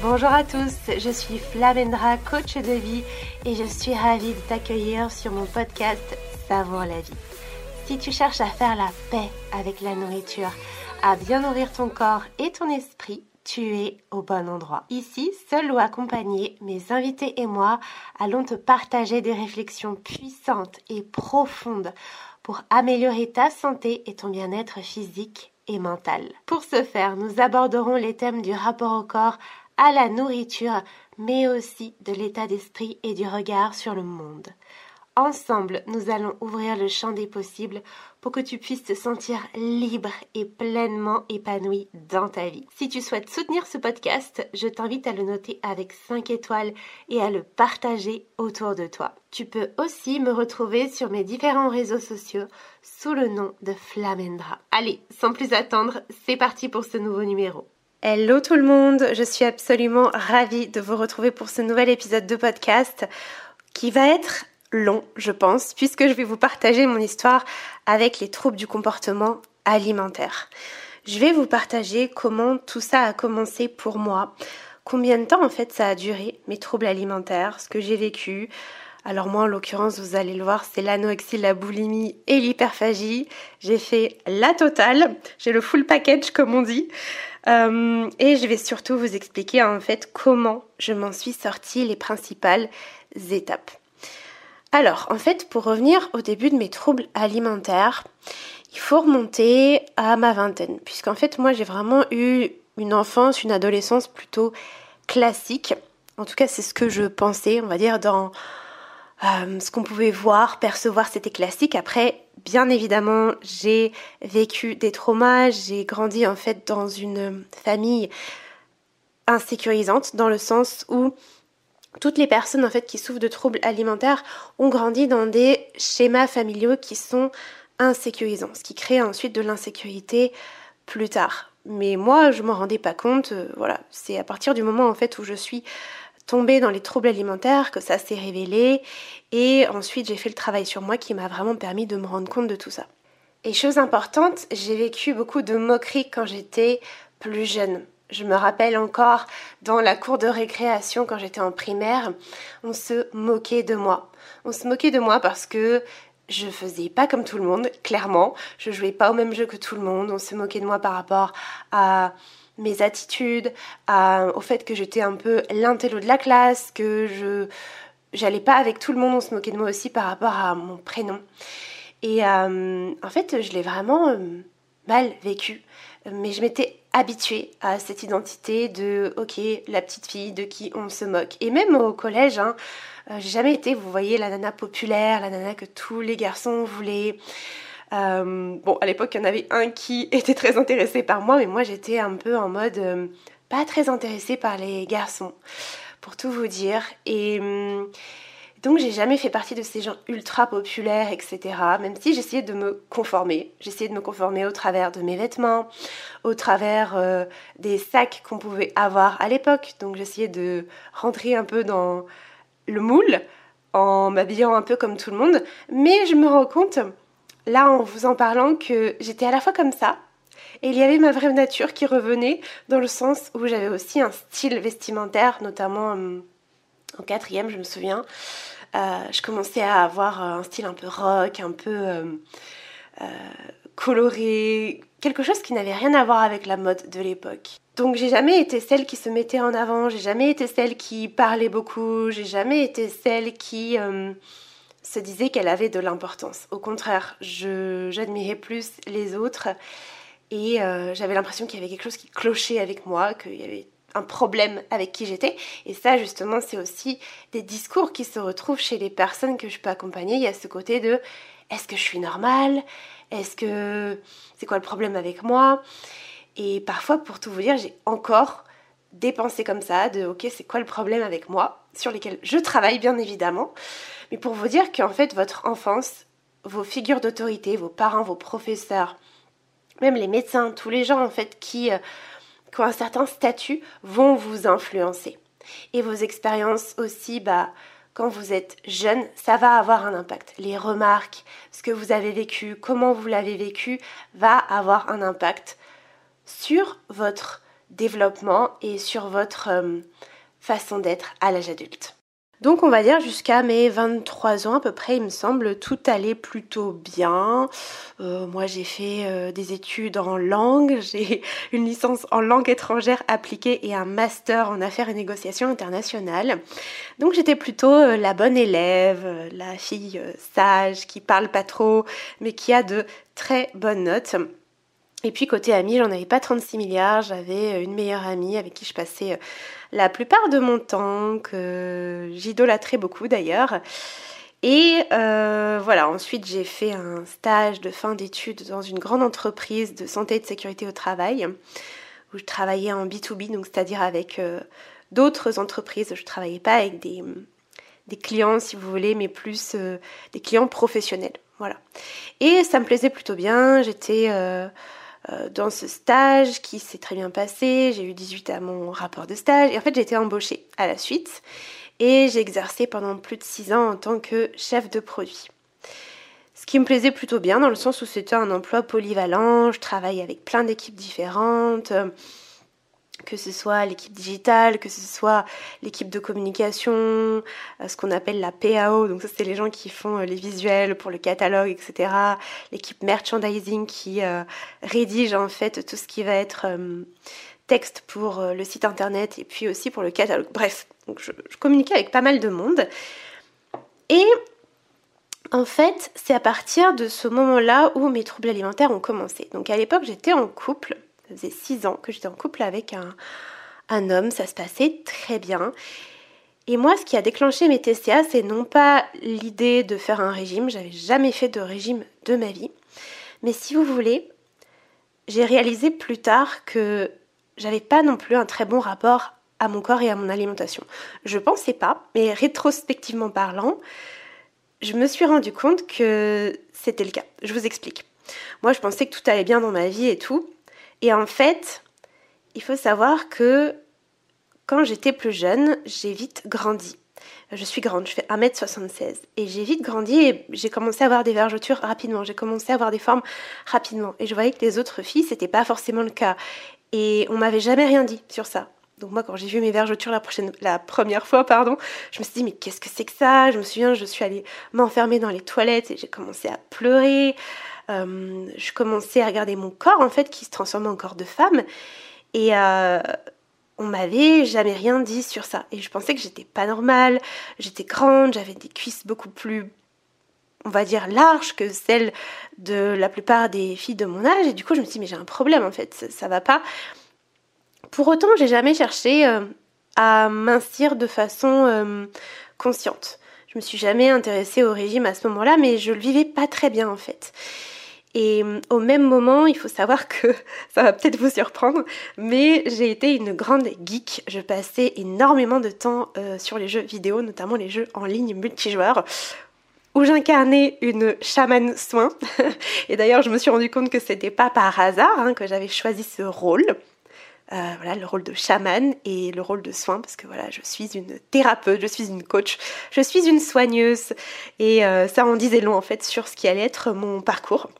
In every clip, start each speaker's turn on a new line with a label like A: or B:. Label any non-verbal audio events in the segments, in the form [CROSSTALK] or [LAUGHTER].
A: Bonjour à tous, je suis Flamendra, coach de vie et je suis ravie de t'accueillir sur mon podcast Savoir la vie. Si tu cherches à faire la paix avec la nourriture, à bien nourrir ton corps et ton esprit, tu es au bon endroit. Ici, seul ou accompagné, mes invités et moi allons te partager des réflexions puissantes et profondes pour améliorer ta santé et ton bien-être physique et. Pour ce faire, nous aborderons les thèmes du rapport au corps, à la nourriture, mais aussi de l'état d'esprit et du regard sur le monde. Ensemble, nous allons ouvrir le champ des possibles pour que tu puisses te sentir libre et pleinement épanoui dans ta vie. Si tu souhaites soutenir ce podcast, je t'invite à le noter avec 5 étoiles et à le partager autour de toi. Tu peux aussi me retrouver sur mes différents réseaux sociaux sous le nom de Flamendra. Allez, sans plus attendre, c'est parti pour ce nouveau numéro. Hello tout le monde, je suis absolument ravie de vous retrouver pour ce nouvel épisode de podcast qui va être long, je pense, puisque je vais vous partager mon histoire avec les troubles du comportement alimentaire. Je vais vous partager comment tout ça a commencé pour moi, combien de temps en fait ça a duré, mes troubles alimentaires, ce que j'ai vécu. Alors moi en l'occurrence, vous allez le voir, c'est l'anorexie, la boulimie et l'hyperphagie. J'ai fait la totale, j'ai le full package comme on dit. Euh, et je vais surtout vous expliquer en fait comment je m'en suis sortie, les principales étapes. Alors, en fait, pour revenir au début de mes troubles alimentaires, il faut remonter à ma vingtaine, puisqu'en fait, moi, j'ai vraiment eu une enfance, une adolescence plutôt classique. En tout cas, c'est ce que je pensais, on va dire, dans euh, ce qu'on pouvait voir, percevoir, c'était classique. Après, bien évidemment, j'ai vécu des traumas, j'ai grandi en fait dans une famille insécurisante, dans le sens où toutes les personnes en fait qui souffrent de troubles alimentaires ont grandi dans des schémas familiaux qui sont insécurisants, ce qui crée ensuite de l'insécurité plus tard. Mais moi, je m'en rendais pas compte. Euh, voilà, c'est à partir du moment en fait où je suis tombée dans les troubles alimentaires, que ça s'est révélé. Et ensuite, j'ai fait le travail sur moi qui m'a vraiment permis de me rendre compte de tout ça. Et chose importante, j'ai vécu beaucoup de moqueries quand j'étais plus jeune. Je me rappelle encore dans la cour de récréation quand j'étais en primaire, on se moquait de moi. On se moquait de moi parce que je faisais pas comme tout le monde, clairement. Je jouais pas au même jeu que tout le monde. On se moquait de moi par rapport à mes attitudes, au fait que j'étais un peu l'intello de la classe, que je j'allais pas avec tout le monde, on se moquait de moi aussi par rapport à mon prénom. Et euh, en fait, je l'ai vraiment euh, mal vécu, mais je m'étais habituée à cette identité de ok, la petite fille de qui on se moque. Et même au collège, hein, euh, j'ai jamais été, vous voyez, la nana populaire, la nana que tous les garçons voulaient. Euh, bon, à l'époque, il y en avait un qui [LAUGHS] était très intéressé par moi, mais moi j'étais un peu en mode euh, pas très intéressée par les garçons, pour tout vous dire. Et hum, donc j'ai jamais fait partie de ces gens ultra populaires, etc. Même si j'essayais de me conformer. J'essayais de me conformer au travers de mes vêtements, au travers euh, des sacs qu'on pouvait avoir à l'époque. Donc j'essayais de rentrer un peu dans le moule en m'habillant un peu comme tout le monde. Mais je me rends compte là en vous en parlant que j'étais à la fois comme ça et il y avait ma vraie nature qui revenait dans le sens où j'avais aussi un style vestimentaire, notamment hum, en quatrième, je me souviens. Euh, je commençais à avoir un style un peu rock, un peu euh, euh, coloré, quelque chose qui n'avait rien à voir avec la mode de l'époque. Donc j'ai jamais été celle qui se mettait en avant, j'ai jamais été celle qui parlait beaucoup, j'ai jamais été celle qui se disait qu'elle avait de l'importance. Au contraire, j'admirais plus les autres et euh, j'avais l'impression qu'il y avait quelque chose qui clochait avec moi, qu'il y avait un problème avec qui j'étais. Et ça, justement, c'est aussi des discours qui se retrouvent chez les personnes que je peux accompagner. Il y a ce côté de est-ce que je suis normale? Est-ce que c'est quoi le problème avec moi? Et parfois, pour tout vous dire, j'ai encore des pensées comme ça de ok, c'est quoi le problème avec moi? Sur lesquelles je travaille, bien évidemment mais pour vous dire qu'en fait, votre enfance, vos figures d'autorité, vos parents, vos professeurs, même les médecins, tous les gens en fait qui, euh, qui ont un certain statut vont vous influencer. Et vos expériences aussi, bah, quand vous êtes jeune, ça va avoir un impact. Les remarques, ce que vous avez vécu, comment vous l'avez vécu, va avoir un impact sur votre développement et sur votre euh, façon d'être à l'âge adulte. Donc on va dire jusqu'à mes 23 ans à peu près, il me semble, tout allait plutôt bien. Euh, moi j'ai fait euh, des études en langue, [LAUGHS] j'ai une licence en langue étrangère appliquée et un master en affaires et négociations internationales. Donc j'étais plutôt euh, la bonne élève, la fille sage qui parle pas trop mais qui a de très bonnes notes. Et puis côté amis, j'en avais pas 36 milliards, j'avais une meilleure amie avec qui je passais la plupart de mon temps, que j'idolâtrais beaucoup d'ailleurs. Et euh, voilà, ensuite j'ai fait un stage de fin d'études dans une grande entreprise de santé et de sécurité au travail, où je travaillais en B2B, donc c'est-à-dire avec euh, d'autres entreprises. Je travaillais pas avec des, des, clients, si vous voulez, mais plus euh, des clients professionnels. Voilà. Et ça me plaisait plutôt bien. J'étais euh, dans ce stage qui s'est très bien passé. J'ai eu 18 à mon rapport de stage. Et en fait, j'ai été embauchée à la suite. Et j'ai exercé pendant plus de 6 ans en tant que chef de produit. Ce qui me plaisait plutôt bien dans le sens où c'était un emploi polyvalent. Je travaille avec plein d'équipes différentes que ce soit l'équipe digitale, que ce soit l'équipe de communication, euh, ce qu'on appelle la PAO, donc ça c'est les gens qui font euh, les visuels pour le catalogue, etc. L'équipe merchandising qui euh, rédige en fait tout ce qui va être texte pour le site internet et puis aussi pour le catalogue. Bref, je communiquais avec pas mal de monde. Et en fait, c'est à partir de ce moment-là où mes troubles alimentaires ont commencé. Donc à l'époque, j'étais en couple ça faisait six ans que j'étais en couple avec un, homme, ça se passait très bien. Et moi, ce qui a déclenché mes TCA, c'est non pas l'idée de faire un régime, j'avais jamais fait de régime de ma vie, mais si vous voulez, j'ai réalisé plus tard que j'avais pas non plus un très bon rapport à mon corps et à mon alimentation. Je pensais pas, mais rétrospectivement parlant, je me suis rendu compte que c'était le cas. Je vous explique. Moi, je pensais que tout allait bien dans ma vie et tout, et en fait, il faut savoir que quand j'étais plus jeune, j'ai vite grandi. Je suis grande, je fais 1m76 et j'ai vite grandi et j'ai commencé à avoir des vergetures rapidement, j'ai commencé à avoir des formes rapidement et je voyais que les autres filles, c'était pas forcément le cas et on m'avait jamais rien dit sur ça. Donc moi quand j'ai vu mes vergetures la, prochaine, la première fois, pardon, je me suis dit mais qu'est-ce que c'est que ça? Je me souviens, je suis allée m'enfermer dans les toilettes et j'ai commencé à pleurer. Euh, je commençais à regarder mon corps en fait qui se transformait en corps de femme et euh, on m'avait jamais rien dit sur ça et je pensais que j'étais pas normale, j'étais grande, j'avais des cuisses beaucoup plus on va dire larges que celles de la plupart des filles de mon âge et du coup je me suis dit mais j'ai un problème en fait, ça, ça va pas. Pour autant, j'ai jamais cherché euh, à mincir de façon consciente. Je me suis jamais intéressée au régime à ce moment-là, mais je le vivais pas très bien en fait. Et euh, au même moment, il faut savoir que [LAUGHS] ça va peut-être vous surprendre, mais j'ai été une grande geek. Je passais énormément de temps euh, sur les jeux vidéo, notamment les jeux en ligne multijoueurs où j'incarnais une chamane soin. [LAUGHS] Et d'ailleurs, je me suis rendu compte que c'était pas par hasard hein, que j'avais choisi ce rôle. Euh, voilà, le rôle de chaman et le rôle de soin, parce que voilà, je suis une thérapeute, je suis une coach, je suis une soigneuse. Et ça en disait long en fait sur ce qui allait être mon parcours.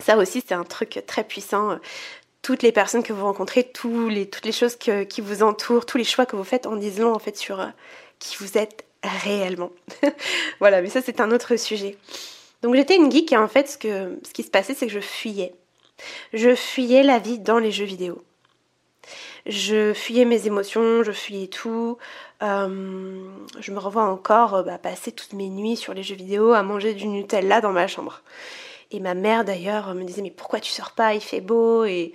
A: Ça aussi, c'est un truc très puissant. Toutes les personnes que vous rencontrez, toutes les choses qui vous entourent, tous les choix que vous faites en disant en fait sur euh, qui vous êtes réellement. [LAUGHS] voilà, mais ça c'est un autre sujet. Donc j'étais une geek et en fait ce qui se passait c'est que je fuyais. Je fuyais la vie dans les jeux vidéo. Je fuyais mes émotions, je fuyais tout. Euh, je me revois encore euh, bah, passer toutes mes nuits sur les jeux vidéo à manger du Nutella dans ma chambre. Et ma mère d'ailleurs me disait mais pourquoi tu sors pas, il fait beau et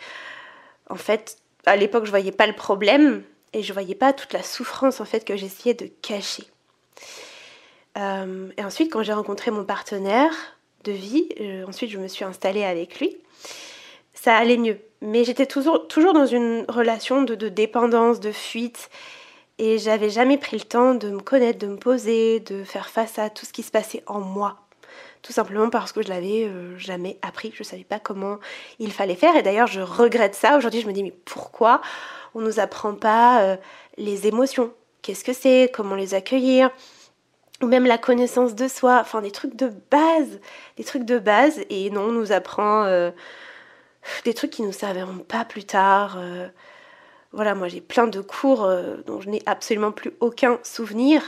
A: en fait à l'époque je voyais pas le problème et je voyais pas toute la souffrance en fait que j'essayais de cacher. Euh, et ensuite quand j'ai rencontré mon partenaire de vie, euh, ensuite je me suis installée avec lui, ça allait mieux. Mais j'étais toujours, toujours dans une relation de, de dépendance, de fuite et j'avais jamais pris le temps de me connaître, de me poser, de faire face à tout ce qui se passait en moi tout simplement parce que je l'avais euh, jamais appris, je ne savais pas comment il fallait faire. Et d'ailleurs je regrette ça. Aujourd'hui je me dis mais pourquoi on ne nous apprend pas euh, les émotions? Qu'est-ce que c'est? Comment les accueillir? Ou même la connaissance de soi, enfin des trucs de base, des trucs de base. Et non on nous apprend euh, des trucs qui nous serviront pas plus tard. voilà, moi j'ai plein de cours dont je n'ai absolument plus aucun souvenir.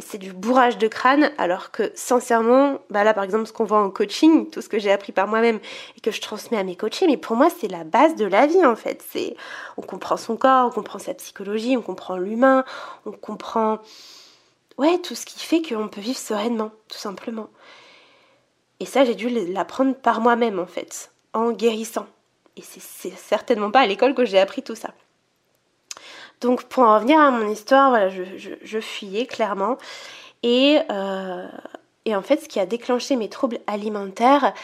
A: C'est du bourrage de crâne, alors que sincèrement, bah là par exemple ce qu'on voit en coaching, tout ce que j'ai appris par moi-même et que je transmets à mes coachés, mais pour moi c'est la base de la vie en fait. C'est on comprend son corps, on comprend sa psychologie, on comprend l'humain, on comprend ouais tout ce qui fait qu'on peut vivre sereinement, tout simplement. Et ça j'ai dû l'apprendre par moi-même en fait, en guérissant. Et c'est certainement pas à l'école que j'ai appris tout ça. Donc pour en revenir à mon histoire, voilà, je, fuyais clairement. Et, euh, et en fait, ce qui a déclenché mes troubles alimentaires,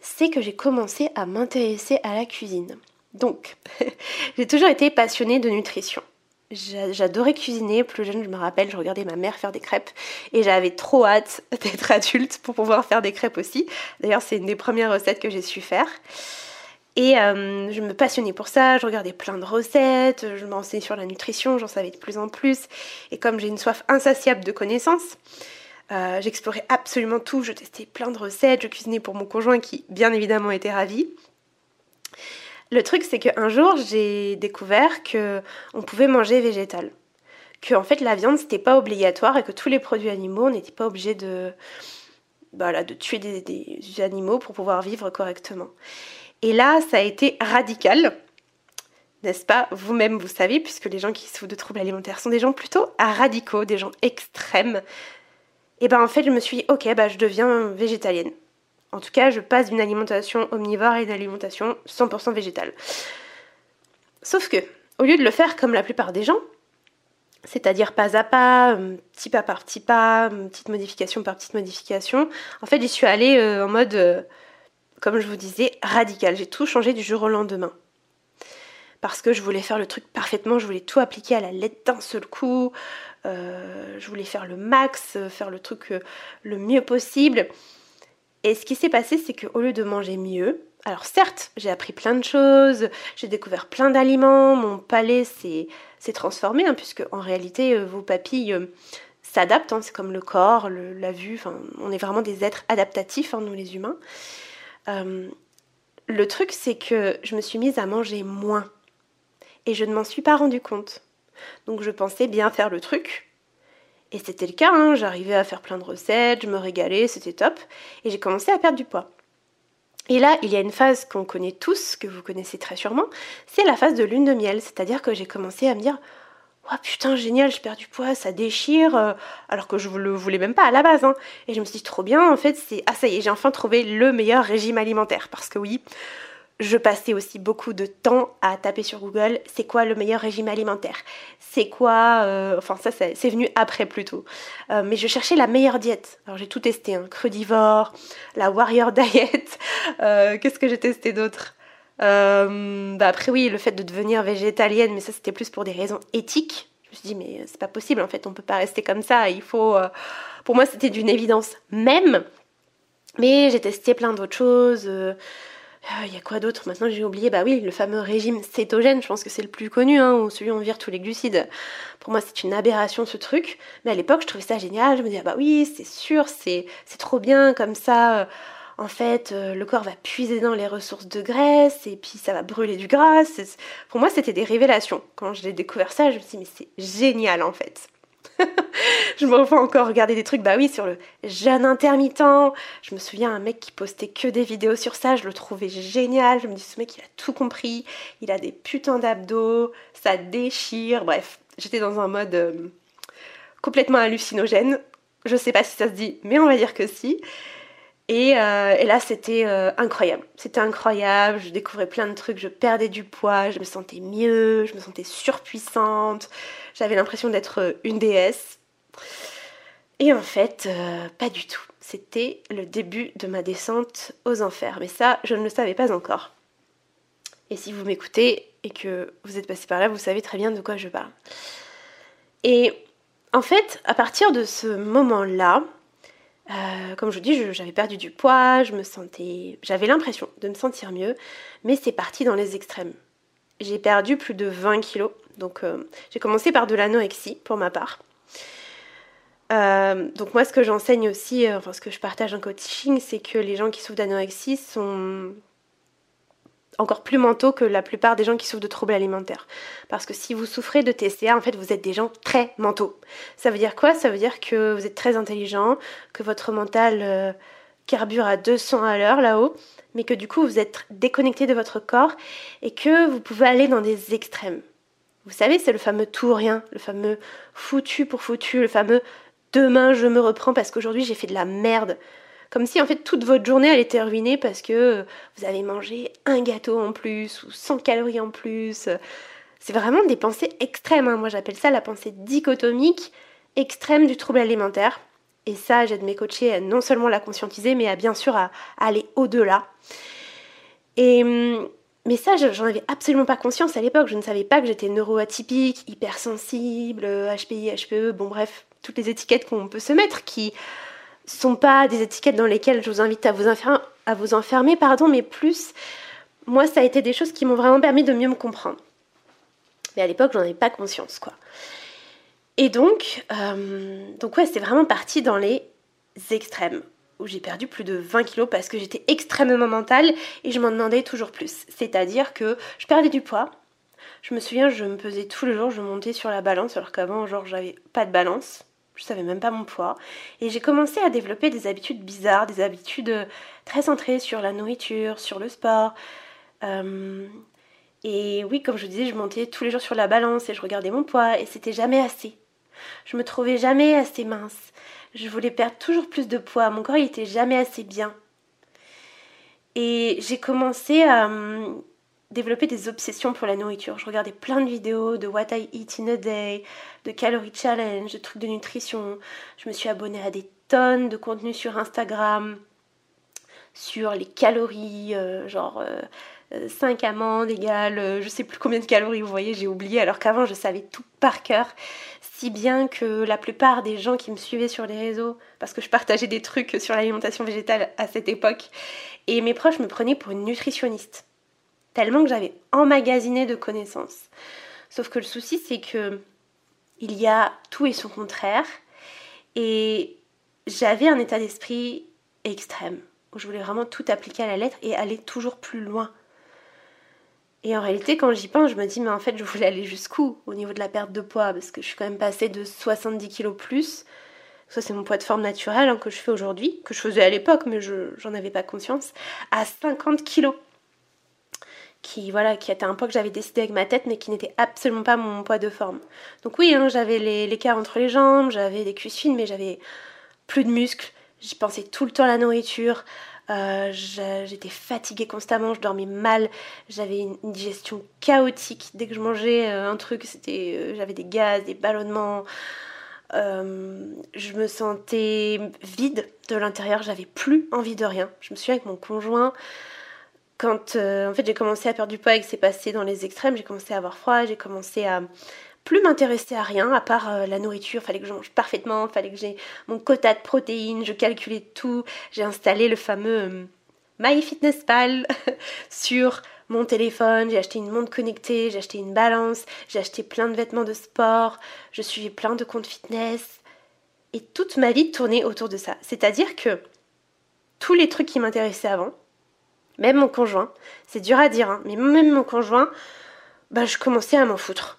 A: c'est que j'ai commencé à m'intéresser à la cuisine. Donc, [LAUGHS] j'ai toujours été passionnée de nutrition. J'adorais cuisiner. Plus jeune, je me rappelle, je regardais ma mère faire des crêpes et j'avais trop hâte [LAUGHS] d'être adulte pour pouvoir faire des crêpes aussi. D'ailleurs, c'est une des premières recettes que j'ai su faire. Et euh, je me passionnais pour ça, je regardais plein de recettes, je m'enseignais sur la nutrition, j'en savais de plus en plus. Et comme j'ai une soif insatiable de connaissances, euh, j'explorais absolument tout, je testais plein de recettes, je cuisinais pour mon conjoint qui bien évidemment était ravi. Le truc c'est qu'un jour j'ai découvert que on pouvait manger végétal. Que en fait la viande c'était pas obligatoire et que tous les produits animaux on n'était pas obligé de, bah de tuer des animaux pour pouvoir vivre correctement. Et là, ça a été radical, n'est-ce pas? Vous-même, vous savez, puisque les gens qui souffrent de troubles alimentaires sont des gens plutôt radicaux, des gens extrêmes. Et ben en fait, je me suis dit, ok, bah je deviens végétalienne. En tout cas, je passe d'une alimentation omnivore à une alimentation 100% végétale. Sauf que, au lieu de le faire comme la plupart des gens, c'est-à-dire pas à pas, euh, petit pas par petit pas, petite modification par petite modification, en fait, j'y suis allée euh, en mode euh, comme je vous disais, radical. J'ai tout changé du jour au lendemain. Parce que je voulais faire le truc parfaitement, je voulais tout appliquer à la lettre d'un seul coup. Euh, je voulais faire le max, faire le truc euh, le mieux possible. Et ce qui s'est passé, c'est qu'au lieu de manger mieux, alors certes, j'ai appris plein de choses, j'ai découvert plein d'aliments, mon palais s'est transformé, hein, puisque en réalité, euh, vos papilles s'adaptent, hein, c'est comme le corps, la vue, on est vraiment des êtres adaptatifs, hein, nous les humains. Euh, le truc, c'est que je me suis mise à manger moins. Et je ne m'en suis pas rendu compte. Donc je pensais bien faire le truc. Et c'était le cas, hein. j'arrivais à faire plein de recettes, je me régalais, c'était top. Et j'ai commencé à perdre du poids. Et là, il y a une phase qu'on connaît tous, que vous connaissez très sûrement, c'est la phase de lune de miel. C'est-à-dire que j'ai commencé à me dire, oh putain génial, je perds du poids, ça déchire, euh, alors que je le voulais même pas à la base. Hein. Et je me suis dit trop bien, en fait, c'est ah ça y est, j'ai enfin trouvé le meilleur régime alimentaire. Parce que oui, je passais aussi beaucoup de temps à taper sur Google, c'est quoi le meilleur régime alimentaire? C'est quoi euh, Enfin ça, c'est venu après plutôt. Euh, mais je cherchais la meilleure diète. Alors j'ai tout testé, hein, crudivore, la warrior [LAUGHS] diet. Qu'est-ce que j'ai testé d'autre? Euh, bah après oui, le fait de devenir végétalienne, mais ça c'était plus pour des raisons éthiques. Je me suis dit mais c'est pas possible en fait, on peut pas rester comme ça. Il faut, euh, pour moi c'était d'une évidence même. Mais j'ai testé plein d'autres choses. Il euh, y a quoi d'autre? Maintenant j'ai oublié. Bah oui, le fameux régime cétogène. Je pense que c'est le plus connu, hein, où celui où on vire tous les glucides. Pour moi c'est une aberration ce truc. Mais à l'époque je trouvais ça génial. Je me disais ah bah oui c'est sûr, c'est trop bien comme ça en fait, euh, le corps va puiser dans les ressources de graisse et puis ça va brûler du gras. Pour moi, c'était des révélations. Quand j'ai découvert ça, je me suis dit, mais c'est génial en fait. [LAUGHS] je me refais encore regarder des trucs, bah oui, sur le jeûne intermittent. Je me souviens un mec qui postait que des vidéos sur ça, je le trouvais génial. Je me dis, ce mec, il a tout compris. Il a des putains d'abdos, ça déchire. Bref, j'étais dans un mode euh, complètement hallucinogène. Je sais pas si ça se dit, mais on va dire que si. Euh, et, là, c'était euh, incroyable. C'était incroyable. Je découvrais plein de trucs. Je perdais du poids. Je me sentais mieux. Je me sentais surpuissante. J'avais l'impression d'être euh, une déesse. Et en fait, pas du tout. C'était le début de ma descente aux enfers. Mais ça, je ne le savais pas encore. Et si vous m'écoutez et que vous êtes passé par là, vous savez très bien de quoi je parle. Et en fait, à partir de ce moment-là, euh, comme je vous dis, j'avais perdu du poids, je me sentais, j'avais l'impression de me sentir mieux, mais c'est parti dans les extrêmes. J'ai perdu plus de 20 kilos, donc euh, j'ai commencé par de l'anorexie pour ma part. Euh, donc moi, ce que j'enseigne aussi, enfin ce que je partage en coaching, c'est que les gens qui souffrent d'anorexie sont encore plus mentaux que la plupart des gens qui souffrent de troubles alimentaires. Parce que si vous souffrez de TCA, en fait, vous êtes des gens très mentaux. Ça veut dire quoi? Ça veut dire que vous êtes très intelligent, que votre mental euh, carbure à 200 à l'heure là-haut, mais que du coup, vous êtes déconnecté de votre corps et que vous pouvez aller dans des extrêmes. Vous savez, c'est le fameux tout ou rien, le fameux foutu pour foutu, le fameux demain je me reprends parce qu'aujourd'hui j'ai fait de la merde. Comme si en fait toute votre journée elle était ruinée parce que vous avez mangé un gâteau en plus ou 100 calories en plus. C'est vraiment des pensées extrêmes. Hein. Moi j'appelle ça la pensée dichotomique extrême du trouble alimentaire. Et ça, j'aide mes coachés à non seulement la conscientiser, mais à bien sûr à, aller au-delà. Et hum, mais ça, j'en avais absolument pas conscience à l'époque. Je ne savais pas que j'étais neuroatypique, hypersensible, HPI, HPE, bon bref, toutes les étiquettes qu'on peut se mettre qui sont pas des étiquettes dans lesquelles je vous invite à vous enfermer, pardon, mais plus, moi, ça a été des choses qui m'ont vraiment permis de mieux me comprendre. Mais à l'époque, j'en avais pas conscience, quoi. Et donc, euh, donc ouais, c'était vraiment parti dans les extrêmes, où j'ai perdu plus de 20 kilos parce que j'étais extrêmement mentale et je m'en demandais toujours plus. C'est-à-dire que je perdais du poids. Je me souviens, je me pesais tous les jours, je montais sur la balance, alors qu'avant, genre, j'avais pas de balance je savais même pas mon poids. Et j'ai commencé à développer des habitudes bizarres, des habitudes euh, très centrées sur la nourriture, sur le sport. Euh, et oui, comme je disais, je montais tous les jours sur la balance et je regardais mon poids et c'était jamais assez. Je me trouvais jamais assez mince. Je voulais perdre toujours plus de poids. Mon corps, il était jamais assez bien. Et j'ai commencé à développer des obsessions pour la nourriture. Je regardais plein de vidéos de What I Eat in a Day, de Calorie Challenge, de trucs de nutrition. Je me suis abonnée à des tonnes de contenus sur Instagram sur les calories, euh, genre 5 euh, euh, amandes égales je sais plus combien de calories, vous voyez, j'ai oublié, alors qu'avant je savais tout par cœur, si bien que la plupart des gens qui me suivaient sur les réseaux, parce que je partageais des trucs sur l'alimentation végétale à cette époque, et mes proches me prenaient pour une nutritionniste tellement que j'avais emmagasiné de connaissances. Sauf que le souci, c'est que il y a tout et son contraire. Et j'avais un état d'esprit extrême, où je voulais vraiment tout appliquer à la lettre et aller toujours plus loin. Et en réalité, quand j'y pense, je me dis, mais en fait, je voulais aller jusqu'où au niveau de la perte de poids? Parce que je suis quand même passée de 70 kilos plus. Ça, c'est mon poids de forme naturel hein, que je fais aujourd'hui, que je faisais à l'époque, mais je j'en avais pas conscience, à 50 kilos qui voilà qui était un poids que j'avais décidé avec ma tête mais qui n'était absolument pas mon poids de forme. Donc oui, hein, j'avais l'écart entre les jambes, j'avais des cuisses fines mais j'avais plus de muscles, j'y pensais tout le temps à la nourriture, euh, j'étais fatiguée constamment, je dormais mal, j'avais une, digestion chaotique. Dès que je mangeais euh, un truc, c'était, euh, j'avais des gaz, des ballonnements. je me sentais vide de l'intérieur, j'avais plus envie de rien. Je me suis avec mon conjoint, quand euh, en fait j'ai commencé à perdre du poids et que c'est passé dans les extrêmes, j'ai commencé à avoir froid, j'ai commencé à plus m'intéresser à rien à part euh, la nourriture, fallait que je mange parfaitement, fallait que j'ai mon quota de protéines, je calculais tout, j'ai installé le fameux euh, MyFitnessPal [LAUGHS] sur mon téléphone, j'ai acheté une montre connectée, j'ai acheté une balance, j'ai acheté plein de vêtements de sport, je suivais plein de comptes fitness. Et toute ma vie tournait autour de ça. C'est-à-dire que tous les trucs qui m'intéressaient avant, même mon conjoint, c'est dur à dire, hein, mais même mon conjoint, bah, je commençais à m'en foutre.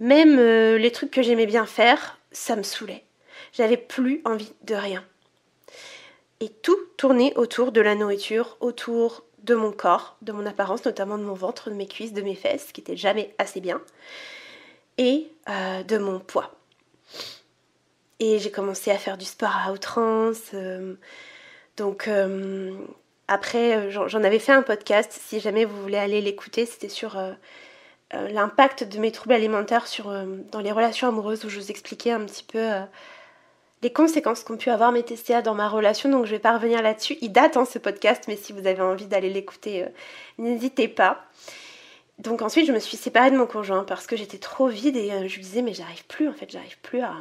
A: Même euh, les trucs que j'aimais bien faire, ça me saoulait. J'avais plus envie de rien. Et tout tournait autour de la nourriture, autour de mon corps, de mon apparence, notamment de mon ventre, de mes cuisses, de mes fesses, qui étaient jamais assez bien, et euh, de mon poids. Et j'ai commencé à faire du sport à outrance. Euh, donc après, euh, j'en avais fait un podcast, si jamais vous voulez aller l'écouter, c'était sur euh, euh, l'impact de mes troubles alimentaires sur, dans les relations amoureuses, où je vous expliquais un petit peu les conséquences qu'ont pu avoir mes TCA dans ma relation, donc je vais pas revenir là-dessus. Il date hein, ce podcast, mais si vous avez envie d'aller l'écouter, n'hésitez pas. Donc ensuite, je me suis séparée de mon conjoint parce que j'étais trop vide et je lui disais, mais j'arrive plus, en fait, j'arrive plus à...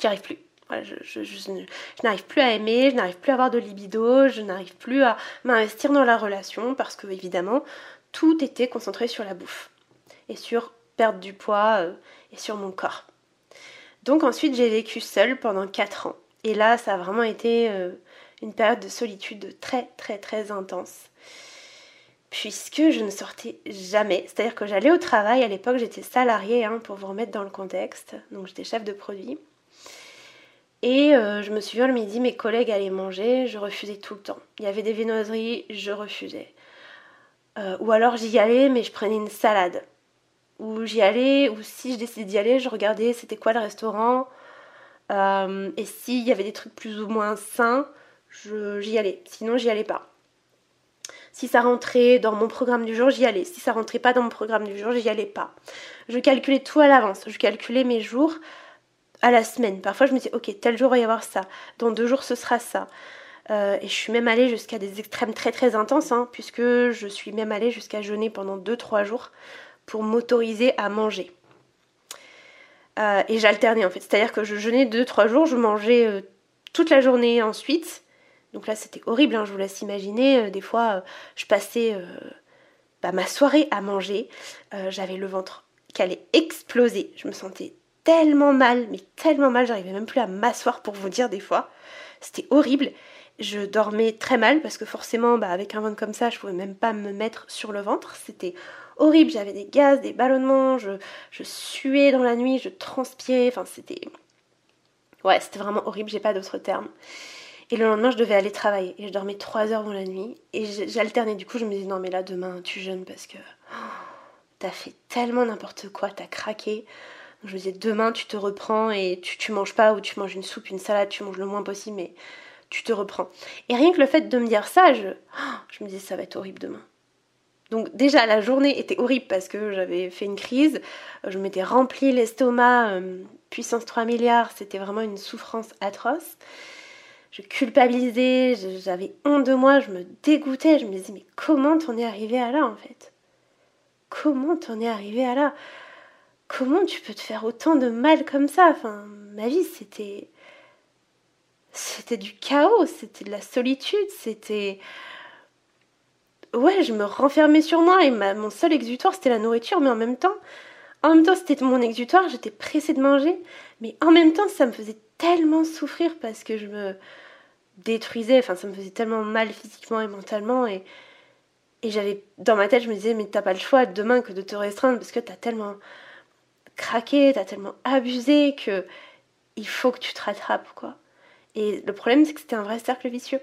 A: J'arrive plus je, n'arrive plus à aimer, je n'arrive plus à avoir de libido, je n'arrive plus à m'investir dans la relation parce que évidemment tout était concentré sur la bouffe et sur perdre du poids euh, et sur mon corps. Donc ensuite j'ai vécu seule pendant 4 ans et là ça a vraiment été euh, une période de solitude très très très intense. puisque je ne sortais jamais. C'est-à-dire que j'allais au travail, à l'époque j'étais salariée, hein, pour vous remettre dans le contexte, donc j'étais chef de produit. Et euh, je me souviens le midi, mes collègues allaient manger, je refusais tout le temps. Il y avait des viennoiseries, je refusais. Euh, ou alors j'y allais, mais je prenais une salade. Ou j'y allais, ou si je décidais d'y aller, je regardais c'était quoi le restaurant. Euh, et s'il y avait des trucs plus ou moins sains, j'y allais. Sinon, j'y allais pas. Si ça rentrait dans mon programme du jour, j'y allais. Si ça rentrait pas dans mon programme du jour, j'y allais pas. Je calculais tout à l'avance. Je calculais mes jours à la semaine. Parfois, je me disais, ok, tel jour il va y avoir ça. Dans deux jours, ce sera ça. Euh, et je suis même allée jusqu'à des extrêmes très très intenses, hein, puisque je suis même allée jusqu'à jeûner pendant 2-3 jours pour m'autoriser à manger. Euh, et j'alternais en fait, c'est-à-dire que je jeûnais 2-3 jours, je mangeais euh, toute la journée ensuite, donc là, c'était horrible, hein, je vous laisse imaginer. Des fois, je passais bah, ma soirée à manger. J'avais le ventre qui allait exploser. Je me sentais tellement mal, mais tellement mal, j'arrivais même plus à m'asseoir pour vous dire des fois. C'était horrible. Je dormais très mal parce que forcément, bah, avec un ventre comme ça, je pouvais même pas me mettre sur le ventre. C'était horrible. J'avais des gaz, des ballonnements, je, suais dans la nuit, je transpirais. Enfin, c'était. Ouais, c'était vraiment horrible, j'ai pas d'autres termes. Et le lendemain, je devais aller travailler. Et je dormais 3 heures dans la nuit. Et j'alternais. Du coup, je me disais, non, mais là, demain, tu jeûnes parce que oh, t'as fait tellement n'importe quoi, t'as craqué. Je me disais, demain, tu te reprends et tu, tu manges pas ou tu manges une soupe, une salade, tu manges le moins possible, mais tu te reprends. Et rien que le fait de me dire ça, je, oh, je me disais, ça va être horrible demain. Donc déjà la journée était horrible parce que j'avais fait une crise, je m'étais rempli l'estomac, euh, puissance 3 milliards, c'était vraiment une souffrance atroce je culpabilisais, j'avais honte de moi, je me dégoûtais, je me disais mais comment t'en es arrivé à là en fait? Comment t'en es arrivé à là? Comment tu peux te faire autant de mal comme ça? Enfin, ma vie c'était c'était du chaos, c'était de la solitude, c'était ouais, je me renfermais sur moi et mon seul exutoire c'était la nourriture, mais en même temps, en même temps c'était mon exutoire, j'étais pressée de manger, mais en même temps ça me faisait tellement souffrir parce que je me détruisais, enfin ça me faisait tellement mal physiquement et mentalement et, et j'avais dans ma tête je me disais mais t'as pas le choix demain que de te restreindre parce que t'as tellement craqué, t'as tellement abusé que il faut que tu te rattrapes quoi. Et le problème c'est que c'était un vrai cercle vicieux.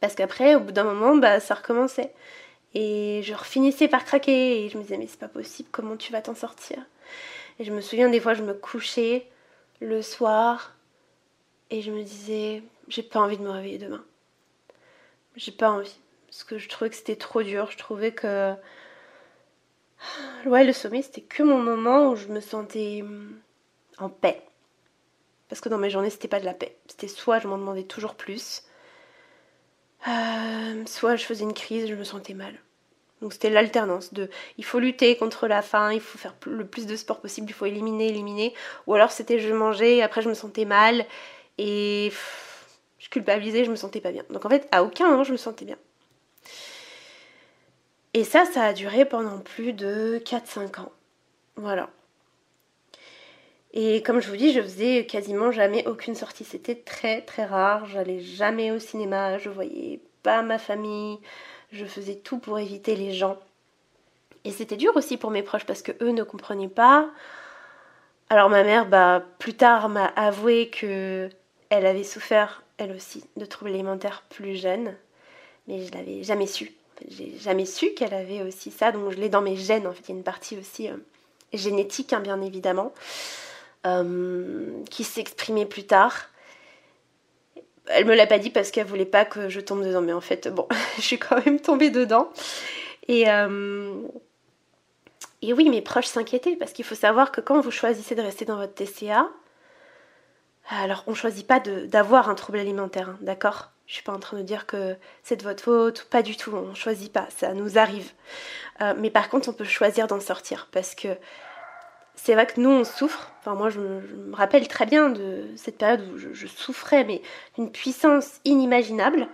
A: Parce qu'après au bout d'un moment bah ça recommençait. Et je refinissais par craquer et je me disais mais c'est pas possible, comment tu vas t'en sortir? Et je me souviens des fois je me couchais le soir et je me disais, j'ai pas envie de me réveiller demain. J'ai pas envie. Parce que je trouvais que c'était trop dur. Je trouvais que. [GASPS] Ouais, le sommeil, c'était que mon moment où je me sentais en paix. Parce que dans mes journées, c'était pas de la paix. C'était soit je m'en demandais toujours plus, euh, soit je faisais une crise, je me sentais mal. Donc c'était l'alternance de il faut lutter contre la faim, il faut faire le plus de sport possible, il faut éliminer, éliminer. Ou alors c'était je mangeais et après je me sentais mal et je culpabilisais, je me sentais pas bien. Donc en fait à aucun moment je me sentais bien. Et ça, ça a duré pendant plus de 4-5 ans. Voilà. Et comme je vous dis, je faisais quasiment jamais aucune sortie. C'était très très rare. J'allais jamais au cinéma, je voyais pas ma famille, je faisais tout pour éviter les gens. Et c'était dur aussi pour mes proches parce que eux ne comprenaient pas. Alors ma mère, bah, plus tard, m'a avoué que elle avait souffert, elle aussi, de troubles alimentaires plus jeunes, mais je l'avais jamais su. J'ai jamais su qu'elle avait aussi ça, donc je l'ai dans mes gènes. En fait, il y a une partie aussi euh, génétique, hein, bien évidemment, euh, qui s'exprimait plus tard elle me l'a pas dit parce qu'elle voulait pas que je tombe dedans, mais en fait, bon, [LAUGHS] je suis quand même tombée dedans. Et, euh, et oui, mes proches s'inquiétaient parce qu'il faut savoir que quand vous choisissez de rester dans votre TCA, alors on choisit pas d'avoir un trouble alimentaire, hein, d'accord? Je suis pas en train de dire que c'est de votre faute, pas du tout, on choisit pas, ça nous arrive. Euh, mais par contre, on peut choisir d'en sortir parce que c'est vrai que nous, on souffre. Enfin, moi, je, me rappelle très bien de cette période où je, souffrais, mais d'une puissance inimaginable.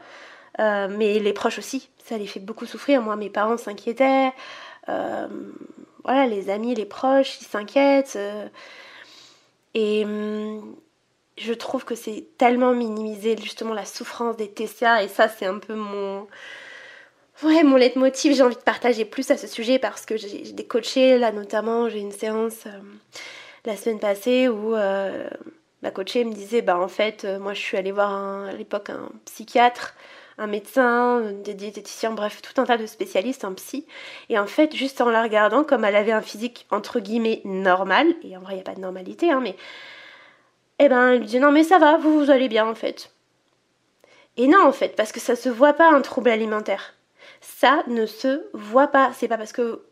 A: Euh, mais les proches aussi, ça les fait beaucoup souffrir. Moi, mes parents s'inquiétaient. Euh, voilà, les amis, les proches, ils s'inquiètent. Et hum, je trouve que c'est tellement minimisé, justement, la souffrance des TCA. Et ça, c'est un peu mon Ouais, mon leitmotiv, j'ai envie de partager plus à ce sujet parce que j'ai des coachés, là notamment, j'ai une séance euh, la semaine passée où euh, ma coachée me disait, bah en fait, euh, moi je suis allée voir à l'époque un psychiatre, un médecin, des diététiciens, bref, tout un tas de spécialistes en psy. Et en fait, juste en la regardant, comme elle avait un physique entre guillemets normal, et en vrai, il n'y a pas de normalité, hein, mais. Eh ben, elle lui dit non, mais ça va, vous, vous allez bien en fait. Et non, en fait, parce que ça se voit pas un trouble alimentaire ça ne se voit pas. C'est pas parce que